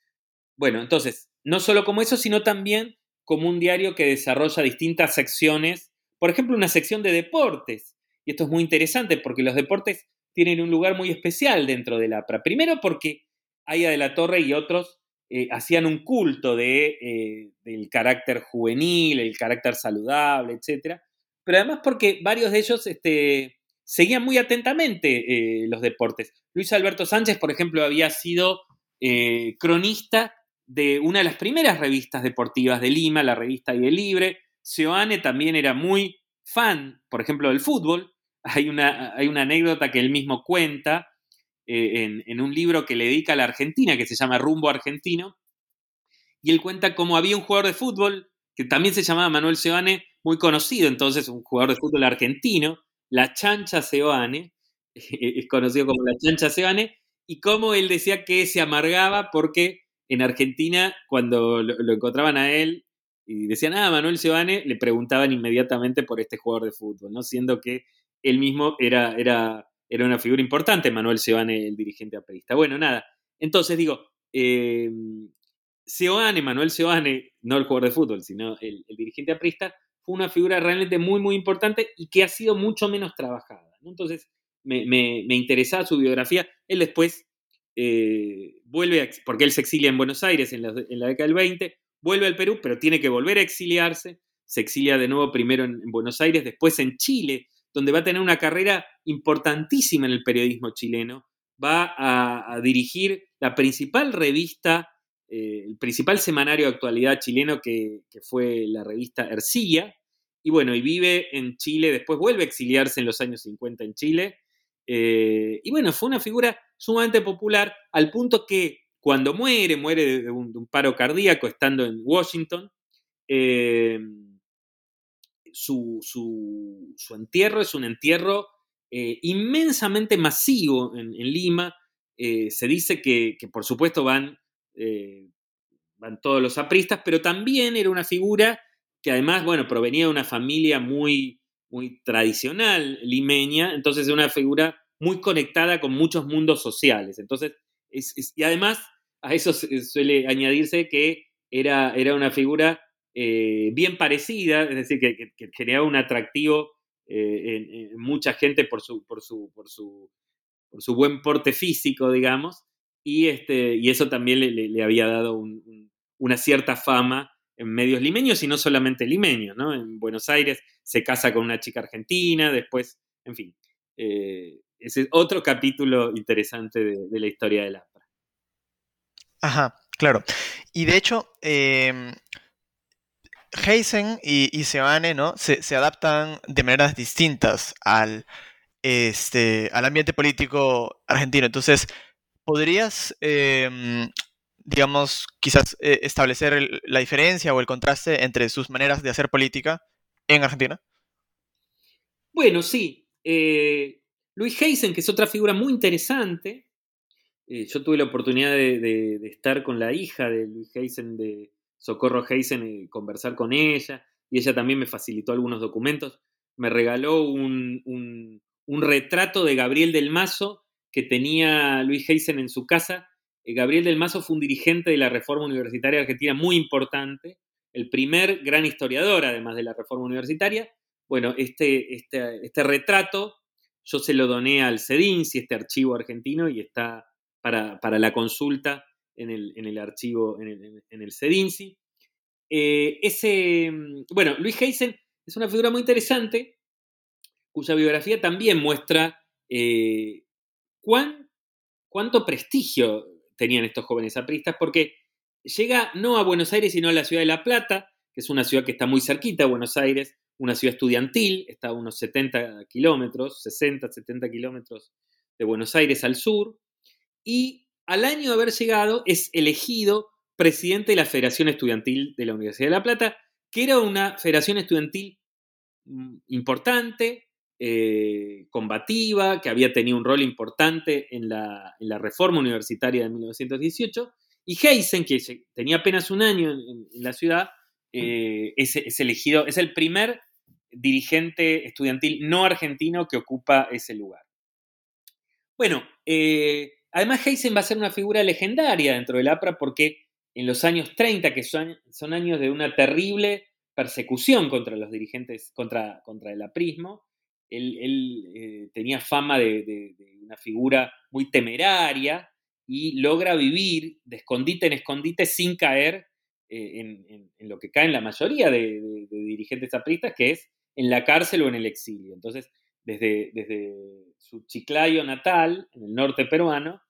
Bueno, entonces, no solo como eso, sino también como un diario que desarrolla distintas secciones, por ejemplo, una sección de deportes. Y esto es muy interesante porque los deportes tienen un lugar muy especial dentro del APRA. Primero porque Aya de la Torre y otros eh, hacían un culto de, eh, del carácter juvenil, el carácter saludable, etc. Pero además porque varios de ellos este, seguían muy atentamente eh, los deportes. Luis Alberto Sánchez, por ejemplo, había sido cronista de una de las primeras revistas deportivas de Lima, la revista Aire Libre. Seoane también era muy fan, por ejemplo, del fútbol. Hay una, hay una anécdota que él mismo cuenta eh, en, un libro que le dedica a la Argentina, que se llama Rumbo Argentino. Y él cuenta cómo había un jugador de fútbol que también se llamaba Manuel Seoane, muy conocido entonces, un jugador de fútbol argentino, la Chancha Seoane, es conocido como la Chancha Seoane, y cómo él decía que se amargaba porque en Argentina, cuando lo, encontraban a él y decían, ah, Manuel Giovanni, le preguntaban inmediatamente por este jugador de fútbol, ¿no? Siendo que él mismo era, era, era una figura importante, Manuel Seoane, el dirigente aprista. Bueno, nada. Entonces digo, eh, Seoane, Manuel Seoane, no el jugador de fútbol, sino el, dirigente aprista, una figura realmente muy, muy importante y que ha sido mucho menos trabajada. Entonces, me, interesaba su biografía. Él después eh, vuelve, porque él se exilia en Buenos Aires en la, década del 20, vuelve al Perú, pero tiene que volver a exiliarse, se exilia de nuevo primero en, Buenos Aires, después en Chile, donde va a tener una carrera importantísima en el periodismo chileno, va a, dirigir la principal revista, eh, el principal semanario de actualidad chileno que, que fue la revista Ercilla, y bueno, y vive en Chile, después vuelve a exiliarse en los años 50 en Chile, eh, y bueno, fue una figura sumamente popular al punto que cuando muere, muere de un, paro cardíaco estando en Washington, eh, su, entierro es un entierro eh, inmensamente masivo en, Lima. se dice que, por supuesto van, van todos los apristas, pero también era una figura que además, bueno, provenía de una familia muy, muy tradicional limeña, entonces es una figura muy conectada con muchos mundos sociales. Entonces, y además a eso suele añadirse que era, era una figura eh, bien parecida, es decir, que, creaba un atractivo eh, en, mucha gente por su, por su, por su, por su buen porte físico, digamos, y, este, y eso también le, había dado una cierta fama en medios limeños y no solamente limeños, ¿no? En Buenos Aires se casa con una chica argentina, después, en fin. Eh, ese es otro capítulo interesante de, la historia del APRA. Ajá, claro. Y de hecho, eh, Heisen y, y Seoane, ¿no? Se, adaptan de maneras distintas al, este, al ambiente político argentino. Entonces, ¿podrías, em, digamos, quizás eh, establecer la diferencia o el contraste entre sus maneras de hacer política en Argentina? Bueno, sí. Eh, Luis Heisen, que es otra figura muy interesante, eh, yo tuve la oportunidad de, estar con la hija de Luis Heisen, de Socorro Heisen, y conversar con ella, y ella también me facilitó algunos documentos. Me regaló un, retrato de Gabriel del Mazo que tenía Luis Heisen en su casa. Eh, Gabriel del Mazo fue un dirigente de la Reforma Universitaria Argentina muy importante, el primer gran historiador, además de la Reforma Universitaria. Bueno, este, este, este retrato yo se lo doné al CEDINSI, este archivo argentino, y está para, la consulta en el, archivo, en el, en CEDINSI. Eh, ese, mm, bueno, Luis Heisen es una figura muy interesante cuya biografía también muestra eh, cuán, cuánto prestigio tenían estos jóvenes apristas, porque llega no a Buenos Aires, sino a la ciudad de La Plata, que es una ciudad que está muy cerquita de Buenos Aires, una ciudad estudiantil, está a unos 70 kilómetros, 60, 70 kilómetros de Buenos Aires al sur, y al año de haber llegado es elegido presidente de la Federación Estudiantil de la Universidad de La Plata, que era una federación estudiantil mm, importante, eh, combativa, que había tenido un rol importante en la, reforma universitaria de 1918, y Heisen, que tenía apenas un año en, la ciudad, eh, es, elegido, es el primer dirigente estudiantil no argentino que ocupa ese lugar. Bueno, eh, Además, Heisen va a ser una figura legendaria dentro del APRA porque en los años 30, que son, años de una terrible persecución contra los dirigentes, contra, contra el aprismo, él, eh, tenía fama de, una figura muy temeraria y logra vivir de escondite en escondite sin caer eh, en, lo que caen la mayoría de, dirigentes apristas, que es en la cárcel o en el exilio. Entonces, desde, su Chiclayo natal, en el norte peruano,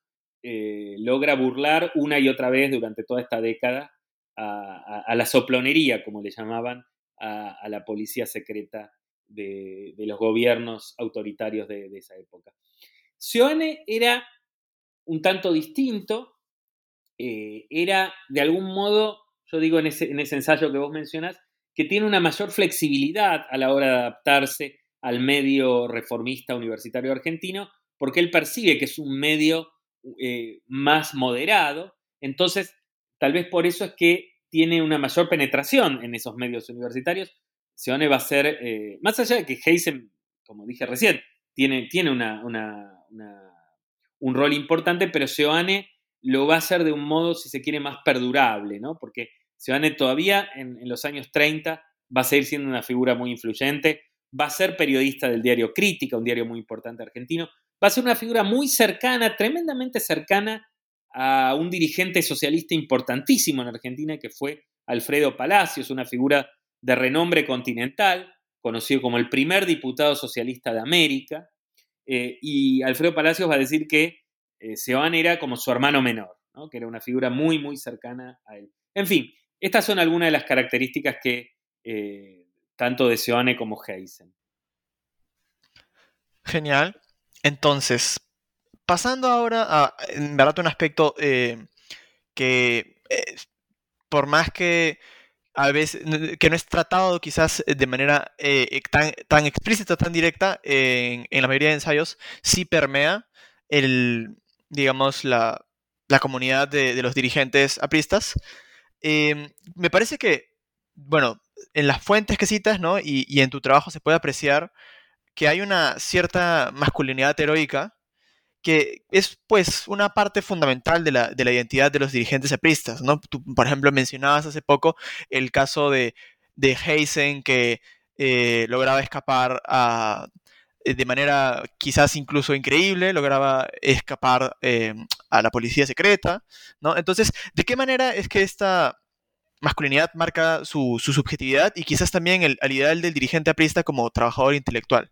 eh, logra burlar una y otra vez durante toda esta década a, la soplonería, como le llamaban, a, la policía secreta de, los gobiernos autoritarios de, esa época. Sioane era un tanto distinto, eh, era de algún modo, yo digo en ese, en ese ensayo que vos mencionás, que tiene una mayor flexibilidad a la hora de adaptarse al medio reformista universitario argentino, porque él percibe que es un medio eh, más moderado, entonces tal vez por eso es que tiene una mayor penetración en esos medios universitarios. Seone va a ser, eh, más allá de que Heisen, como dije recién, tiene, tiene un rol importante, pero Seoane lo va a hacer de un modo, si se quiere, más perdurable, ¿no? Porque Seoane todavía en, en los años 30 va a seguir siendo una figura muy influyente, va a ser periodista del diario Crítica, un diario muy importante argentino, va a ser una figura muy cercana, tremendamente cercana a un dirigente socialista importantísimo en Argentina que fue Alfredo Palacios, una figura de renombre continental, conocido como el primer diputado socialista de América. Eh, y Alfredo Palacios va a decir que eh, era como su hermano menor, que era una figura muy, muy cercana a él. En fin, estas son algunas de las características que eh, tanto de Seoane como Heisen. Genial. Entonces, pasando ahora a, en un aspecto eh, que, por más que a veces, que no es tratado quizás de manera eh, tan, tan, explícita, tan directa en, la mayoría de ensayos, sí permea el, digamos, la, comunidad de, los dirigentes apristas. me parece que, bueno, en las fuentes que citas, ¿no? Y, y en tu trabajo se puede apreciar que hay una cierta masculinidad heroica que es pues una parte fundamental de la, identidad de los dirigentes apristas, ¿no? Por ejemplo, mencionabas hace poco el caso de, de Heisen que eh, lograba escapar eh, de manera quizás incluso increíble, lograba escapar eh, a la policía secreta, ¿no? Entonces, ¿de qué manera es que esta masculinidad marca su, subjetividad y quizás también el ideal del dirigente aprista como trabajador intelectual?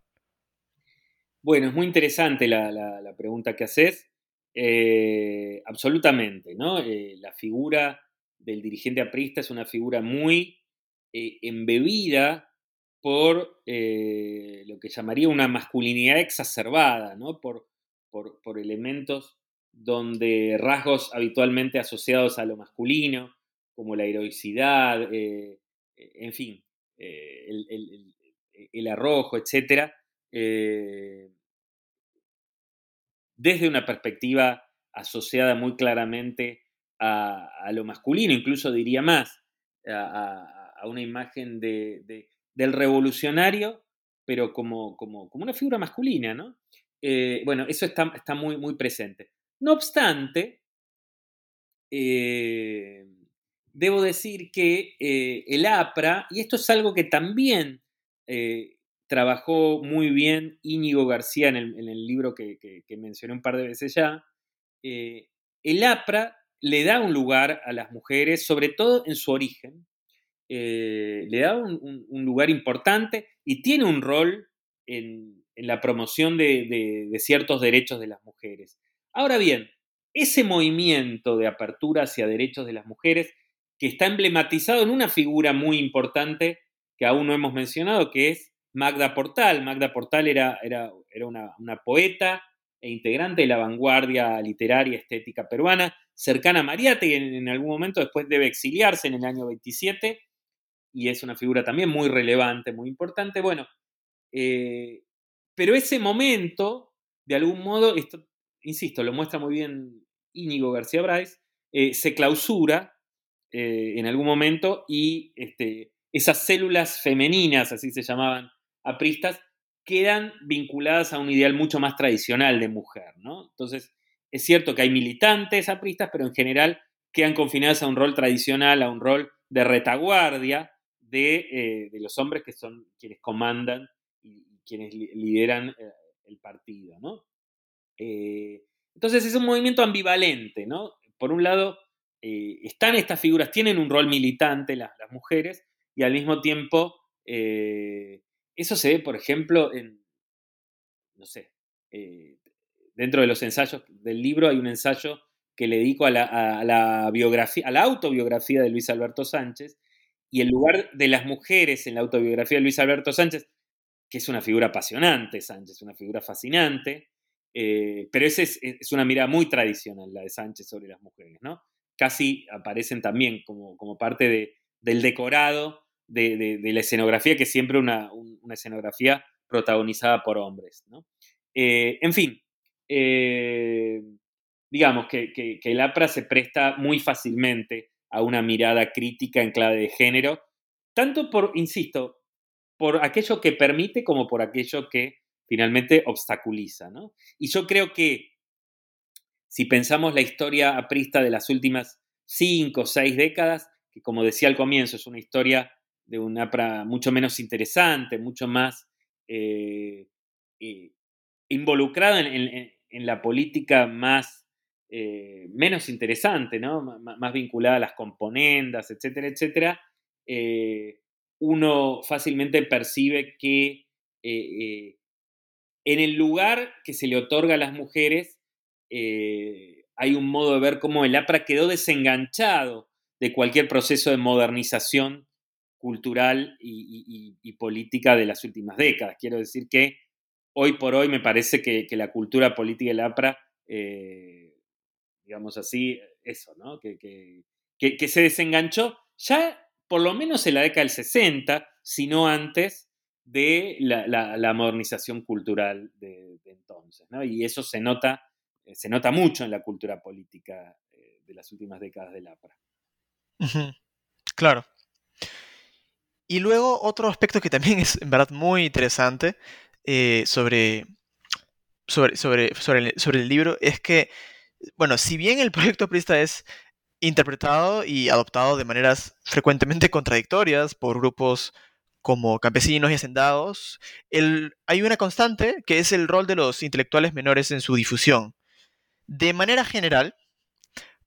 Bueno, es muy interesante la, pregunta que haces. Eh, absolutamente, ¿no? Eh, la figura del dirigente aprista es una figura muy eh, embebida por lo que llamaría una masculinidad exacerbada, ¿no? Por, elementos donde rasgos habitualmente asociados a lo masculino, como la heroicidad, en fin, el, arrojo, etc., desde una perspectiva asociada muy claramente a, lo masculino, incluso diría más, a, una imagen de, del revolucionario, pero como, como, una figura masculina, ¿no? Eh, bueno, eso está, está, muy, muy presente. No obstante, eh, debo decir que eh, el APRA, y esto es algo que también trabajó muy bien Íñigo García en el, libro que, mencioné un par de veces ya, el APRA le da un lugar a las mujeres, sobre todo en su origen, eh, le da un, lugar importante y tiene un rol en, la promoción de, ciertos derechos de las mujeres. Ahora bien, ese movimiento de apertura hacia derechos de las mujeres, que está emblematizado en una figura muy importante que aún no hemos mencionado, que es Magda Portal. Magda Portal era, era, era una, poeta e integrante de la vanguardia literaria estética peruana, cercana a Mariate, y en, algún momento después debe exiliarse en el año 27, y es una figura también muy relevante, muy importante. Bueno, eh, pero ese momento, de algún modo, esto, insisto, lo muestra muy bien Íñigo García Bryce, eh, se clausura eh, en algún momento y este, esas células femeninas, así se llamaban apristas, quedan vinculadas a un ideal mucho más tradicional de mujer, ¿no? Entonces, es cierto que hay militantes apristas, pero en general quedan confinadas a un rol tradicional, a un rol de retaguardia de, eh, los hombres que son quienes comandan y, quienes lideran eh, el partido, ¿no? Eh, entonces es un movimiento ambivalente, ¿no? Por un lado, están estas figuras, tienen un rol militante las, las mujeres, y al mismo tiempo eso se ve, por ejemplo, en, no sé, eh, dentro de los ensayos del libro hay un ensayo que le dedico a la, biografía, a la autobiografía de Luis Alberto Sánchez, y el lugar de las mujeres en la autobiografía de Luis Alberto Sánchez, que es una figura apasionante, Sánchez, una figura fascinante, eh, pero esa es, una mirada muy tradicional, la de Sánchez sobre las mujeres, ¿no? Casi aparecen también como, como parte de, del decorado de, la escenografía, que es siempre una, escenografía protagonizada por hombres. Eh, en fin, eh, digamos que, el APRA se presta muy fácilmente a una mirada crítica en clave de género, tanto por, insisto, por aquello que permite como por aquello que finalmente obstaculiza. Y yo creo que si pensamos la historia aprista de las últimas cinco o seis décadas, que como decía al comienzo es una historia de un APRA mucho menos interesante, mucho más eh, eh, involucrado en, la política más, eh, menos interesante, ¿no? más vinculada a las componendas, etcétera, etcétera, uno fácilmente percibe que en el lugar que se le otorga a las mujeres hay un modo de ver cómo el APRA quedó desenganchado de cualquier proceso de modernización cultural y, política de las últimas décadas. Quiero decir que hoy por hoy me parece que, la cultura política del APRA, eh, digamos así, eso, ¿no? Que, que, se desenganchó ya por lo menos en la década del 60, si no antes de la, modernización cultural de, entonces. ¿no? Y eso se nota, eh, se nota mucho en la cultura política eh, de las últimas décadas del APRA. Claro. Y luego otro aspecto que también es en verdad muy interesante eh, sobre, sobre, sobre, sobre, el, libro es que, bueno, si bien el proyecto Prista es interpretado y adoptado de maneras frecuentemente contradictorias por grupos como campesinos y hacendados, el, hay una constante que es el rol de los intelectuales menores en su difusión. De manera general,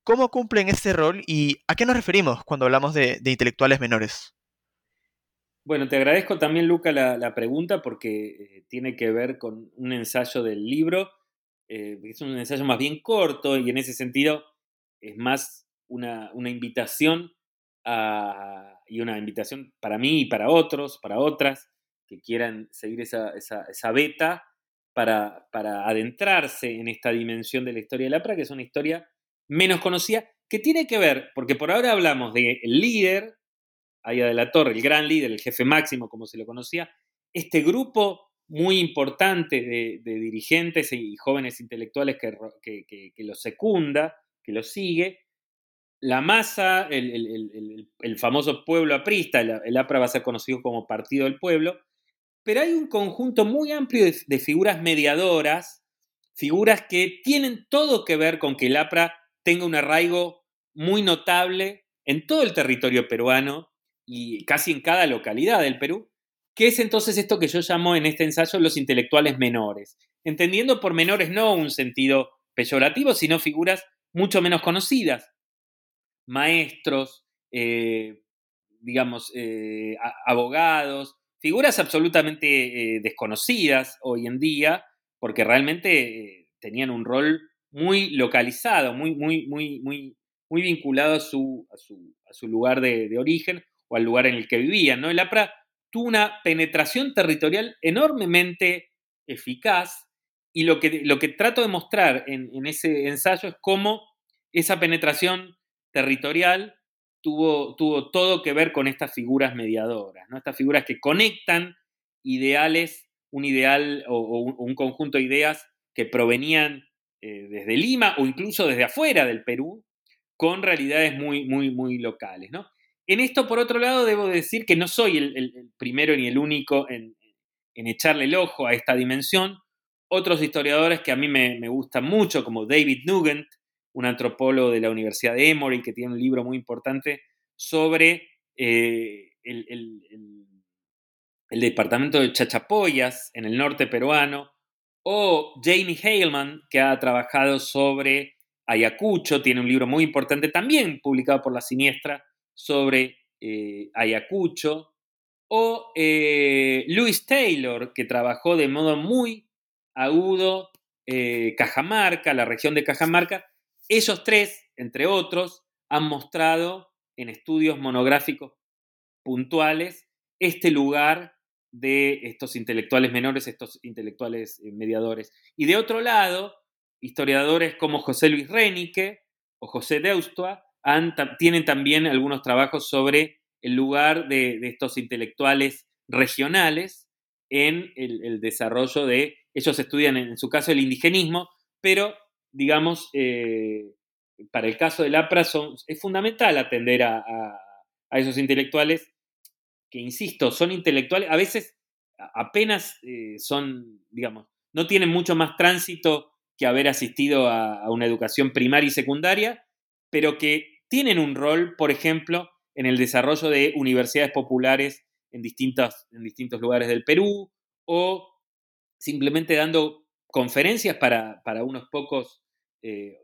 ¿cómo cumplen este rol y a qué nos referimos cuando hablamos de intelectuales menores? Bueno, te agradezco también, Luca, la, pregunta porque eh, tiene que ver con un ensayo del libro. Eh, es un ensayo más bien corto y en ese sentido es más una, invitación y una invitación para mí y para otros, para otras que quieran seguir esa, esa, beta para, adentrarse en esta dimensión de la historia de Lapra, que es una historia menos conocida, que tiene que ver, porque por ahora hablamos del líder, Aya de la Torre, el gran líder, el jefe máximo, como se lo conocía, este grupo muy importante de, dirigentes y jóvenes intelectuales que, lo secunda, que lo sigue, la masa, el, famoso pueblo aprista, el, APRA va a ser conocido como Partido del Pueblo, pero hay un conjunto muy amplio de, figuras mediadoras, figuras que tienen todo que ver con que el APRA tenga un arraigo muy notable en todo el territorio peruano y casi en cada localidad del Perú, que es entonces esto que yo llamo en este ensayo los intelectuales menores, entendiendo por menores no un sentido peyorativo, sino figuras mucho menos conocidas, maestros, eh, digamos, eh, abogados, figuras absolutamente eh, desconocidas hoy en día, porque realmente tenían un rol muy localizado, muy, muy, muy, muy, muy vinculado a su, a su, lugar de, origen o al lugar en el que vivían. ¿no? El APRA tuvo una penetración territorial enormemente eficaz y lo que, lo que trato de mostrar en, ese ensayo es cómo esa penetración territorial tuvo, tuvo todo que ver con estas figuras mediadoras, ¿no? estas figuras que conectan ideales, un ideal o, un conjunto de ideas que provenían eh, desde Lima o incluso desde afuera del Perú, con realidades muy, muy, muy locales. ¿no? En esto, por otro lado, debo decir que no soy el, primero ni el único en, echarle el ojo a esta dimensión. Otros historiadores que a mí me, me gustan mucho, como David Nugent, un antropólogo de la Universidad de Emory, que tiene un libro muy importante sobre eh, el, departamento de Chachapoyas en el norte peruano, o Jamie Haleman, que ha trabajado sobre Ayacucho, tiene un libro muy importante también publicado por La Siniestra sobre eh, Ayacucho, o eh, Louis Taylor, que trabajó de modo muy agudo Cajamarca, la región de Cajamarca, ellos tres, entre otros, han mostrado en estudios monográficos puntuales este lugar de estos intelectuales menores, estos intelectuales eh, mediadores. Y de otro lado, historiadores como José Luis Renique o José Deustua tienen también algunos trabajos sobre el lugar de, estos intelectuales regionales en el, desarrollo de, ellos estudian en, su caso el indigenismo, pero digamos, eh, para el caso del APRA es fundamental atender a, esos intelectuales que, insisto, son intelectuales, a veces apenas eh, son, digamos, no tienen mucho más tránsito que haber asistido a, una educación primaria y secundaria, pero que tienen un rol, por ejemplo, en el desarrollo de universidades populares en, distintos, en distintos lugares del Perú o simplemente dando conferencias para, unos pocos eh,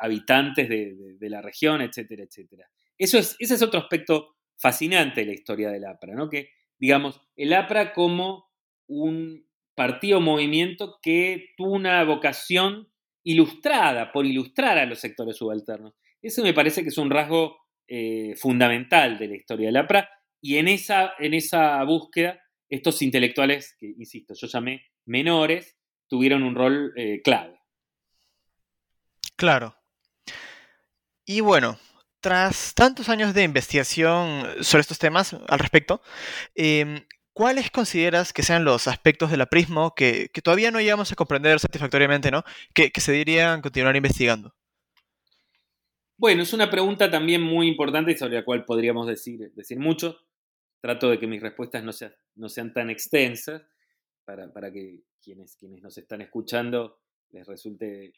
habitantes de, la región, etcétera, etcétera. Eso es, ese es otro aspecto fascinante de la historia del APRA, ¿no? Que, digamos, el APRA como un partido movimiento que tuvo una vocación ilustrada, por ilustrar a los sectores subalternos. Eso me parece que es un rasgo eh, fundamental de la historia del APRA y en esa, en esa búsqueda estos intelectuales, que insisto, yo llamé menores, tuvieron un rol eh, clave. Claro. Y bueno, tras tantos años de investigación sobre estos temas al respecto, em, ¿cuáles consideras que sean los aspectos del aprismo que, que, todavía no llegamos a comprender satisfactoriamente, ¿no? Que, se deberían continuar investigando. Bueno, es una pregunta también muy importante y sobre la cual podríamos decir, decir mucho. Trato de que mis respuestas no, no sean tan extensas para, para que quienes, quienes nos están escuchando les resulte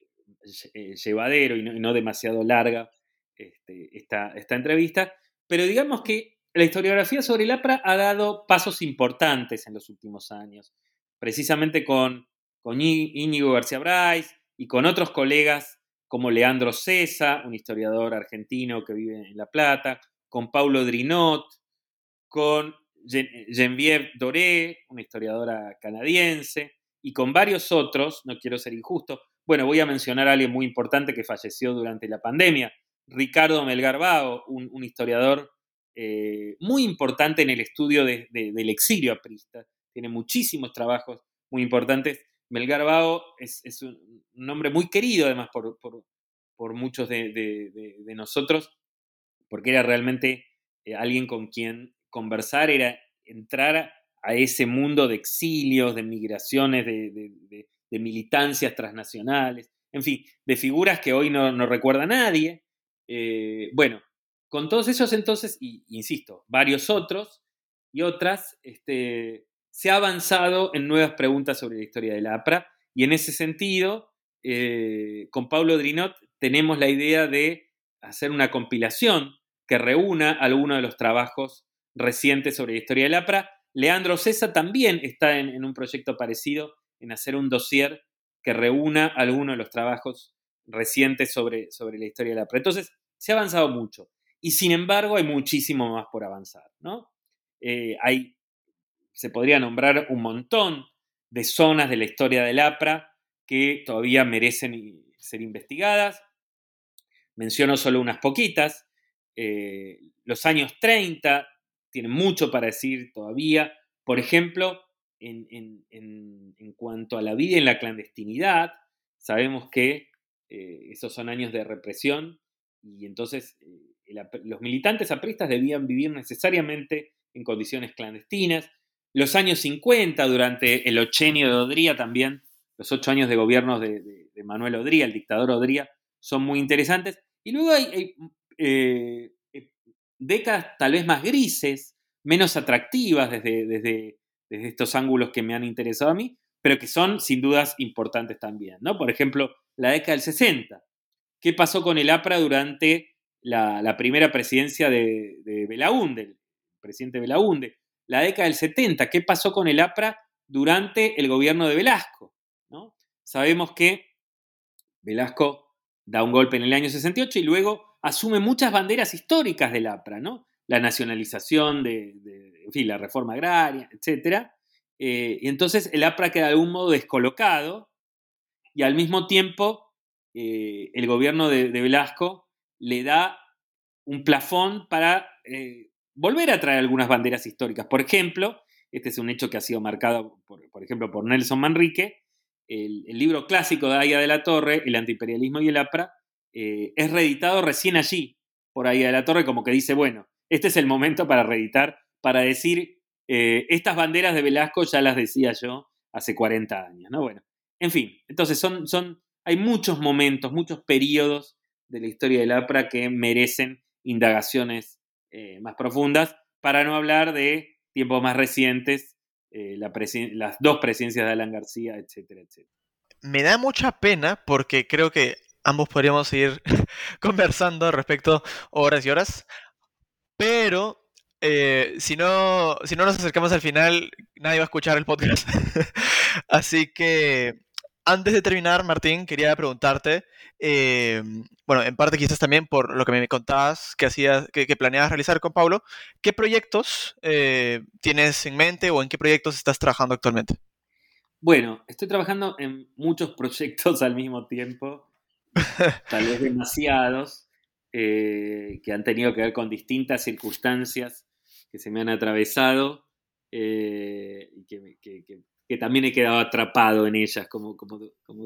eh, llevadero y no, demasiado larga este, esta, esta, entrevista. Pero digamos que la historiografía sobre el APRA ha dado pasos importantes en los últimos años, precisamente con, con Íñigo García Brais y con otros colegas como Leandro Cesa, un historiador argentino que vive en La Plata, con Paulo Drinot, con Geneviève Doré, una historiadora canadiense, y con varios otros, no quiero ser injusto, bueno, voy a mencionar a alguien muy importante que falleció durante la pandemia, Ricardo Melgarbao, un, historiador eh, muy importante en el estudio del exilio aprista, tiene muchísimos trabajos muy importantes Melgar Bao es, un nombre muy querido además por, muchos de, nosotros, porque era realmente eh, alguien con quien conversar, era entrar a ese mundo de exilios, de migraciones, de, militancias transnacionales, en fin, de figuras que hoy no, recuerda nadie. Eh, bueno, con todos esos entonces, y insisto, varios otros y otras, este, se ha avanzado en nuevas preguntas sobre la historia de la APRA y en ese sentido, eh, con Pablo Drinot tenemos la idea de hacer una compilación que reúna algunos de los trabajos recientes sobre la historia de la APRA. Leandro César también está en, un proyecto parecido, en hacer un dossier que reúna algunos de los trabajos recientes sobre, sobre la historia de la APRA. Entonces, se ha avanzado mucho. Y sin embargo, hay muchísimo más por avanzar. ¿no? Eh, hay se podría nombrar un montón de zonas de la historia del APRA que todavía merecen ser investigadas. Menciono solo unas poquitas. Eh, los años 30 tienen mucho para decir todavía. Por ejemplo, en, cuanto a la vida en la clandestinidad, sabemos que eh, esos son años de represión y entonces eh, los militantes apristas debían vivir necesariamente en condiciones clandestinas. Los años 50, durante el ochenio de Odría también, los ocho años de gobierno de, Manuel Odría, el dictador Odría, son muy interesantes. Y luego hay, eh, eh, décadas tal vez más grises, menos atractivas desde, desde, estos ángulos que me han interesado a mí, pero que son sin dudas importantes también. ¿no? Por ejemplo, la década del 60. ¿Qué pasó con el APRA durante la, primera presidencia de, de Belaúnde, el presidente Belaúnde? La década del 70. ¿Qué pasó con el APRA durante el gobierno de Velasco? Sabemos que Velasco da un golpe en el año 68 y luego asume muchas banderas históricas del APRA, ¿no? La nacionalización de, la reforma agraria, etc. Eh, y entonces el APRA queda de algún modo descolocado y al mismo tiempo eh, el gobierno de, Velasco le da un plafón para eh, volver a traer algunas banderas históricas. Por ejemplo, este es un hecho que ha sido marcado, por, ejemplo, por Nelson Manrique, el, libro clásico de Aya de la Torre, El antiimperialismo y el APRA, eh, es reeditado recién allí, por Aya de la Torre, como que dice, bueno, este es el momento para reeditar, para decir, eh, estas banderas de Velasco ya las decía yo hace 40 años, ¿no? Bueno, en fin, entonces son, son, hay muchos momentos, muchos periodos de la historia del APRA que merecen indagaciones eh, más profundas, para no hablar de tiempos más recientes, eh, las dos presidencias de Alan García, etcétera, etcétera. Me da mucha pena porque creo que ambos podríamos seguir conversando respecto horas y horas, pero eh, si, no, si no nos acercamos al final, nadie va a escuchar el podcast. Así que antes de terminar, Martín, quería preguntarte, eh, bueno, en parte quizás también por lo que me contabas que, hacías, que, planeabas realizar con Pablo, ¿qué proyectos eh, tienes en mente o en qué proyectos estás trabajando actualmente? Bueno, estoy trabajando en muchos proyectos al mismo tiempo, tal vez demasiados, eh, que han tenido que ver con distintas circunstancias que se me han atravesado y que, también he quedado atrapado en ellas, como,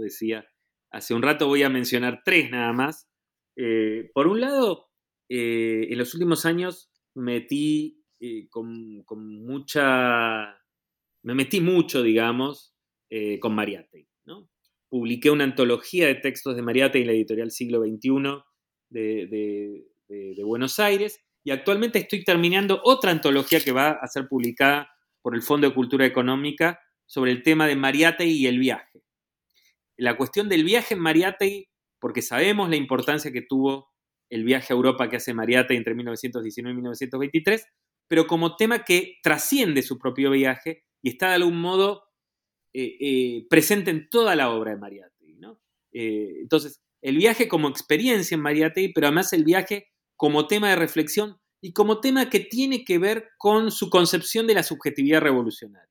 decía hace un rato. Voy a mencionar tres nada más. Eh, por un lado, eh, en los últimos años me metí eh, con, mucha. Me metí mucho, digamos, con Mariate. ¿no? Publiqué una antología de textos de Mariate en la editorial Siglo XXI de, de Buenos Aires y actualmente estoy terminando otra antología que va a ser publicada por el Fondo de Cultura Económica sobre el tema de Mariátegui y el viaje. La cuestión del viaje en Mariátegui, porque sabemos la importancia que tuvo el viaje a Europa que hace Mariátegui entre 1919 y 1923, pero como tema que trasciende su propio viaje y está de algún modo eh, eh, presente en toda la obra de Mariátegui. ¿no? Eh, entonces, el viaje como experiencia en Mariátegui, pero además el viaje como tema de reflexión y como tema que tiene que ver con su concepción de la subjetividad revolucionaria.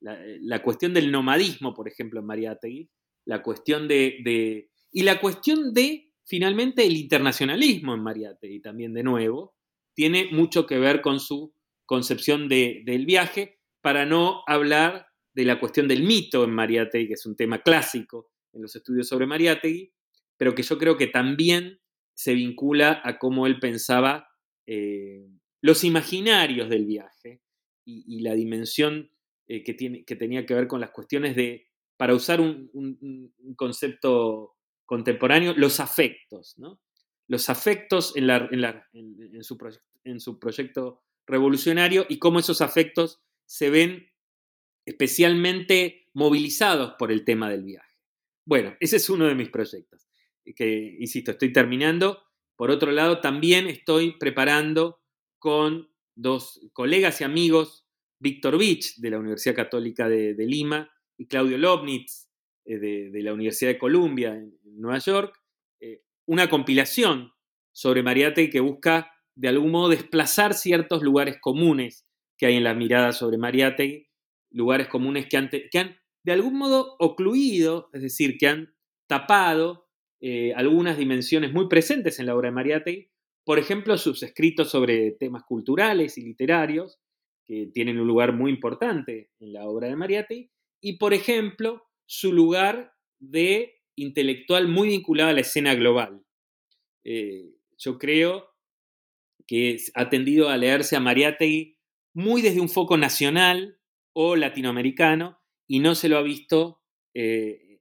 La, cuestión del nomadismo, por ejemplo, en Mariátegui, la cuestión de, y la cuestión de, finalmente, el internacionalismo en Mariátegui, también de nuevo, tiene mucho que ver con su concepción del viaje, para no hablar de la cuestión del mito en Mariátegui, que es un tema clásico en los estudios sobre Mariátegui, pero que yo creo que también se vincula a cómo él pensaba eh, los imaginarios del viaje y, la dimensión eh, que, tenía que ver con las cuestiones de, para usar un, concepto contemporáneo, los afectos. Los afectos en, su en su proyecto revolucionario y cómo esos afectos se ven especialmente movilizados por el tema del viaje. Bueno, ese es uno de mis proyectos, que, insisto, estoy terminando. Por otro lado, también estoy preparando con dos colegas y amigos, Víctor Beach, de la Universidad Católica de, Lima, y Claudio Lobnitz, eh, de, la Universidad de Columbia, en, Nueva York, eh, una compilación sobre Mariátegui que busca, de algún modo, desplazar ciertos lugares comunes que hay en la mirada sobre Mariátegui, lugares comunes que han, que han de algún modo ocluido, es decir, que han tapado eh, algunas dimensiones muy presentes en la obra de Mariátegui, por ejemplo, sus escritos sobre temas culturales y literarios, que tienen un lugar muy importante en la obra de Mariátegui, y por ejemplo, su lugar de intelectual muy vinculado a la escena global. Eh, yo creo que ha tendido a leerse a Mariátegui muy desde un foco nacional o latinoamericano, y no se lo ha visto eh,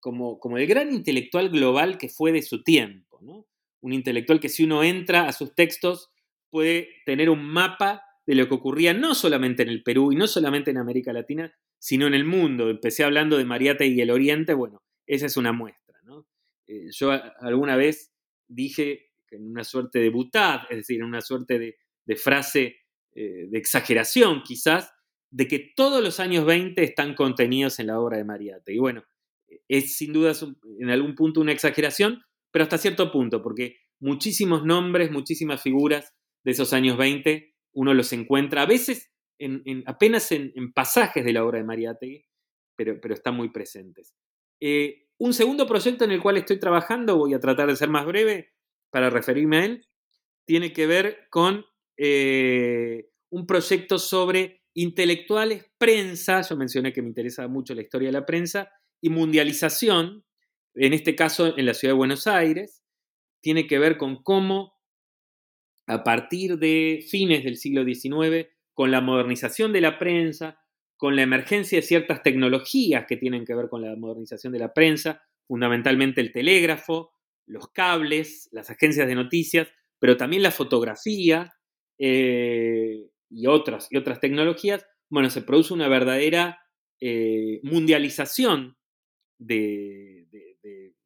como, como, el gran intelectual global que fue de su tiempo. ¿no? Un intelectual que si uno entra a sus textos puede tener un mapa de lo que ocurría no solamente en el Perú y no solamente en América Latina, sino en el mundo. Empecé hablando de Mariate y el Oriente, bueno, esa es una muestra. ¿no? Eh, yo alguna vez dije en una suerte de butad, es decir, en una suerte de, frase eh, de exageración quizás, de que todos los años 20 están contenidos en la obra de Mariate. Y bueno, es sin duda en algún punto una exageración, pero hasta cierto punto, porque muchísimos nombres, muchísimas figuras de esos años 20, uno los encuentra a veces en, apenas en, pasajes de la obra de Mariátegui, pero, pero están muy presentes. Eh, un segundo proyecto en el cual estoy trabajando, voy a tratar de ser más breve para referirme a él, tiene que ver con eh, un proyecto sobre intelectuales, prensa, yo mencioné que me interesa mucho la historia de la prensa, y mundialización, en este caso en la ciudad de Buenos Aires, tiene que ver con cómo a partir de fines del siglo XIX, con la modernización de la prensa, con la emergencia de ciertas tecnologías que tienen que ver con la modernización de la prensa, fundamentalmente el telégrafo, los cables, las agencias de noticias, pero también la fotografía, eh, y otras, y otras tecnologías, bueno, se produce una verdadera eh, mundialización de,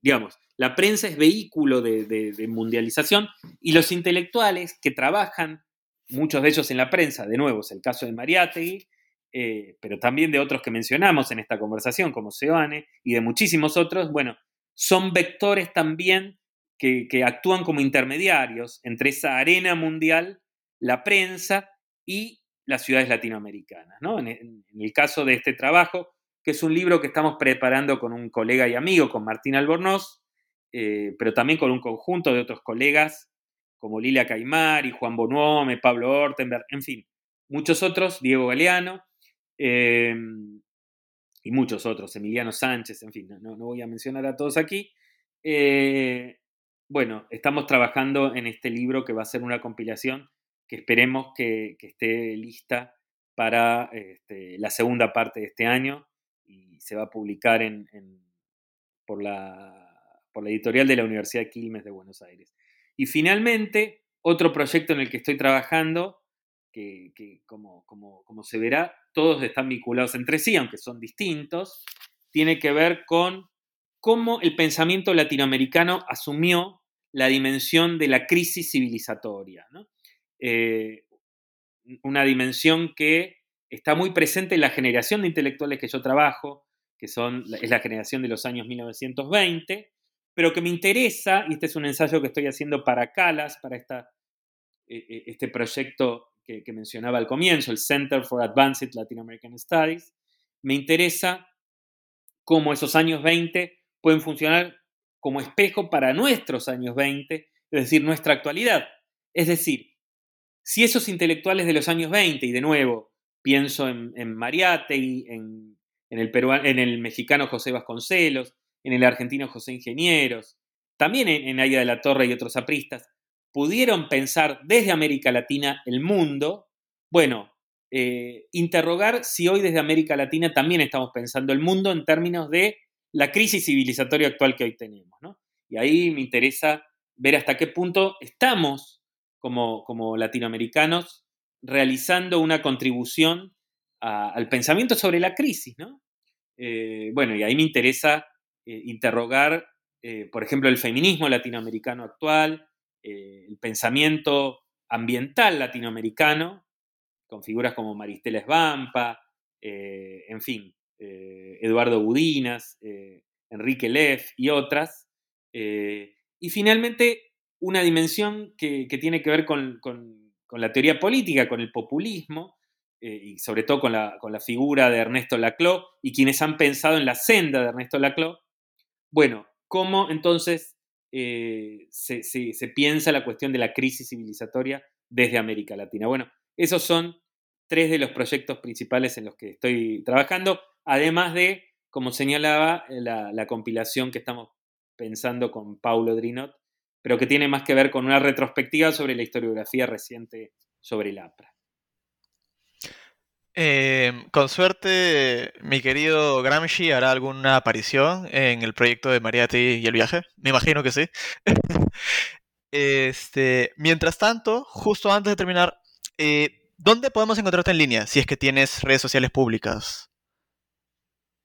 digamos, la prensa es vehículo de, mundialización y los intelectuales que trabajan, muchos de ellos en la prensa, de nuevo es el caso de Mariátegui, eh, pero también de otros que mencionamos en esta conversación, como Seoane y de muchísimos otros, bueno, son vectores también que, actúan como intermediarios entre esa arena mundial, la prensa, y las ciudades latinoamericanas. ¿no? En, el caso de este trabajo, que es un libro que estamos preparando con un colega y amigo, con Martín Albornoz, eh, pero también con un conjunto de otros colegas como Lilia Caimar y Juan Bonuome, Pablo Ortenberg, en fin, muchos otros, Diego Galeano, em, y muchos otros, Emiliano Sánchez, en fin, no, voy a mencionar a todos aquí. Eh, bueno, estamos trabajando en este libro que va a ser una compilación que esperemos que, esté lista para este, la segunda parte de este año y se va a publicar en, por, la, por la editorial de la Universidad Quilmes de Buenos Aires. Y finalmente, otro proyecto en el que estoy trabajando, que, como, como, como, se verá, todos están vinculados entre sí, aunque son distintos, tiene que ver con cómo el pensamiento latinoamericano asumió la dimensión de la crisis civilizatoria. Eh, una dimensión que está muy presente en la generación de intelectuales que yo trabajo, que son, es la generación de los años 1920, pero que me interesa, y este es un ensayo que estoy haciendo para Calas, para esta, e, e, este proyecto que, mencionaba al comienzo, el Center for Advanced Latin American Studies, me interesa cómo esos años 20 pueden funcionar como espejo para nuestros años 20, es decir, nuestra actualidad. Es decir, si esos intelectuales de los años 20, y de nuevo pienso en, Mariátegui, en, en el, en el mexicano José Vasconcelos, en el argentino José Ingenieros, también en, Aya de la Torre y otros apristas, pudieron pensar desde América Latina el mundo, bueno, eh, interrogar si hoy desde América Latina también estamos pensando el mundo en términos de la crisis civilizatoria actual que hoy tenemos. Y ahí me interesa ver hasta qué punto estamos como, como latinoamericanos realizando una contribución al pensamiento sobre la crisis. Eh, bueno, y ahí me interesa eh, interrogar, por ejemplo, el feminismo latinoamericano actual, el pensamiento ambiental latinoamericano, con figuras como Maristela Esbampa, eh, en fin, eh, Eduardo Budinas, eh, Enrique Leff y otras. y finalmente, una dimensión que, tiene que ver con, la teoría política, con el populismo, y sobre todo con la, figura de Ernesto Laclau y quienes han pensado en la senda de Ernesto Laclau. Bueno, ¿cómo entonces se, se piensa la cuestión de la crisis civilizatoria desde América Latina? Bueno, esos son tres de los proyectos principales en los que estoy trabajando, además de, como señalaba, la, compilación que estamos pensando con Paulo Drinot, pero que tiene más que ver con una retrospectiva sobre la historiografía reciente sobre el APRA. Em, con suerte, mi querido Gramsci hará alguna aparición en el proyecto de Mariati y el viaje. Me imagino que sí. este, mientras tanto, justo antes de terminar, eh, ¿Dónde podemos encontrarte en línea si es que tienes redes sociales públicas?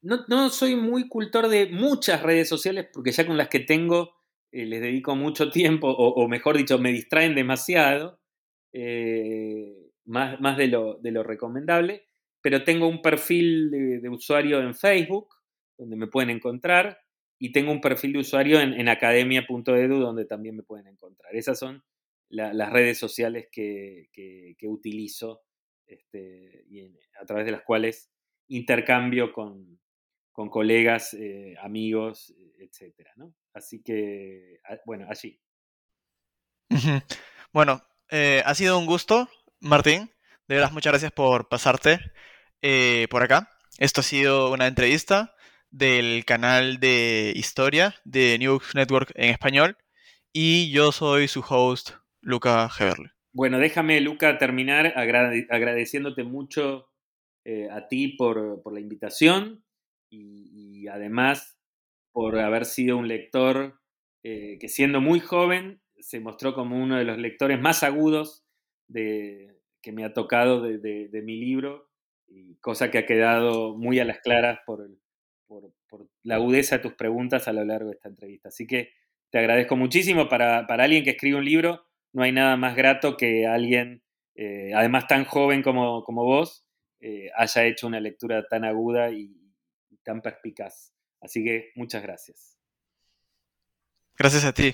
No, soy muy cultor de muchas redes sociales porque ya con las que tengo eh, les dedico mucho tiempo, o, mejor dicho, me distraen demasiado, eh, más, más de, lo, de, lo, recomendable. Pero tengo un perfil de, usuario en Facebook, donde me pueden encontrar, y tengo un perfil de usuario en, en academia.edu, donde también me pueden encontrar. Esas son las redes sociales que, utilizo este, y a través de las cuales intercambio con, colegas, eh, amigos, etcétera, Así que, bueno, allí. Bueno, eh, ha sido un gusto, Martín. De verdad, muchas gracias por pasarte eh, por acá. Esto ha sido una entrevista del canal de historia de New Network en español. Y yo soy su host, Luca Heberle. Bueno, déjame, Luca, terminar agradeciéndote mucho eh, a ti por, la invitación y, además por haber sido un lector eh, que siendo muy joven se mostró como uno de los lectores más agudos de, que me ha tocado de, mi libro, y cosa que ha quedado muy a las claras por, por, la agudeza de tus preguntas a lo largo de esta entrevista. Así que te agradezco muchísimo para, para alguien que escribe un libro no hay nada más grato que alguien, eh, además tan joven como, como vos, eh, haya hecho una lectura tan aguda y, y tan perspicaz. Así que muchas gracias. Gracias a ti.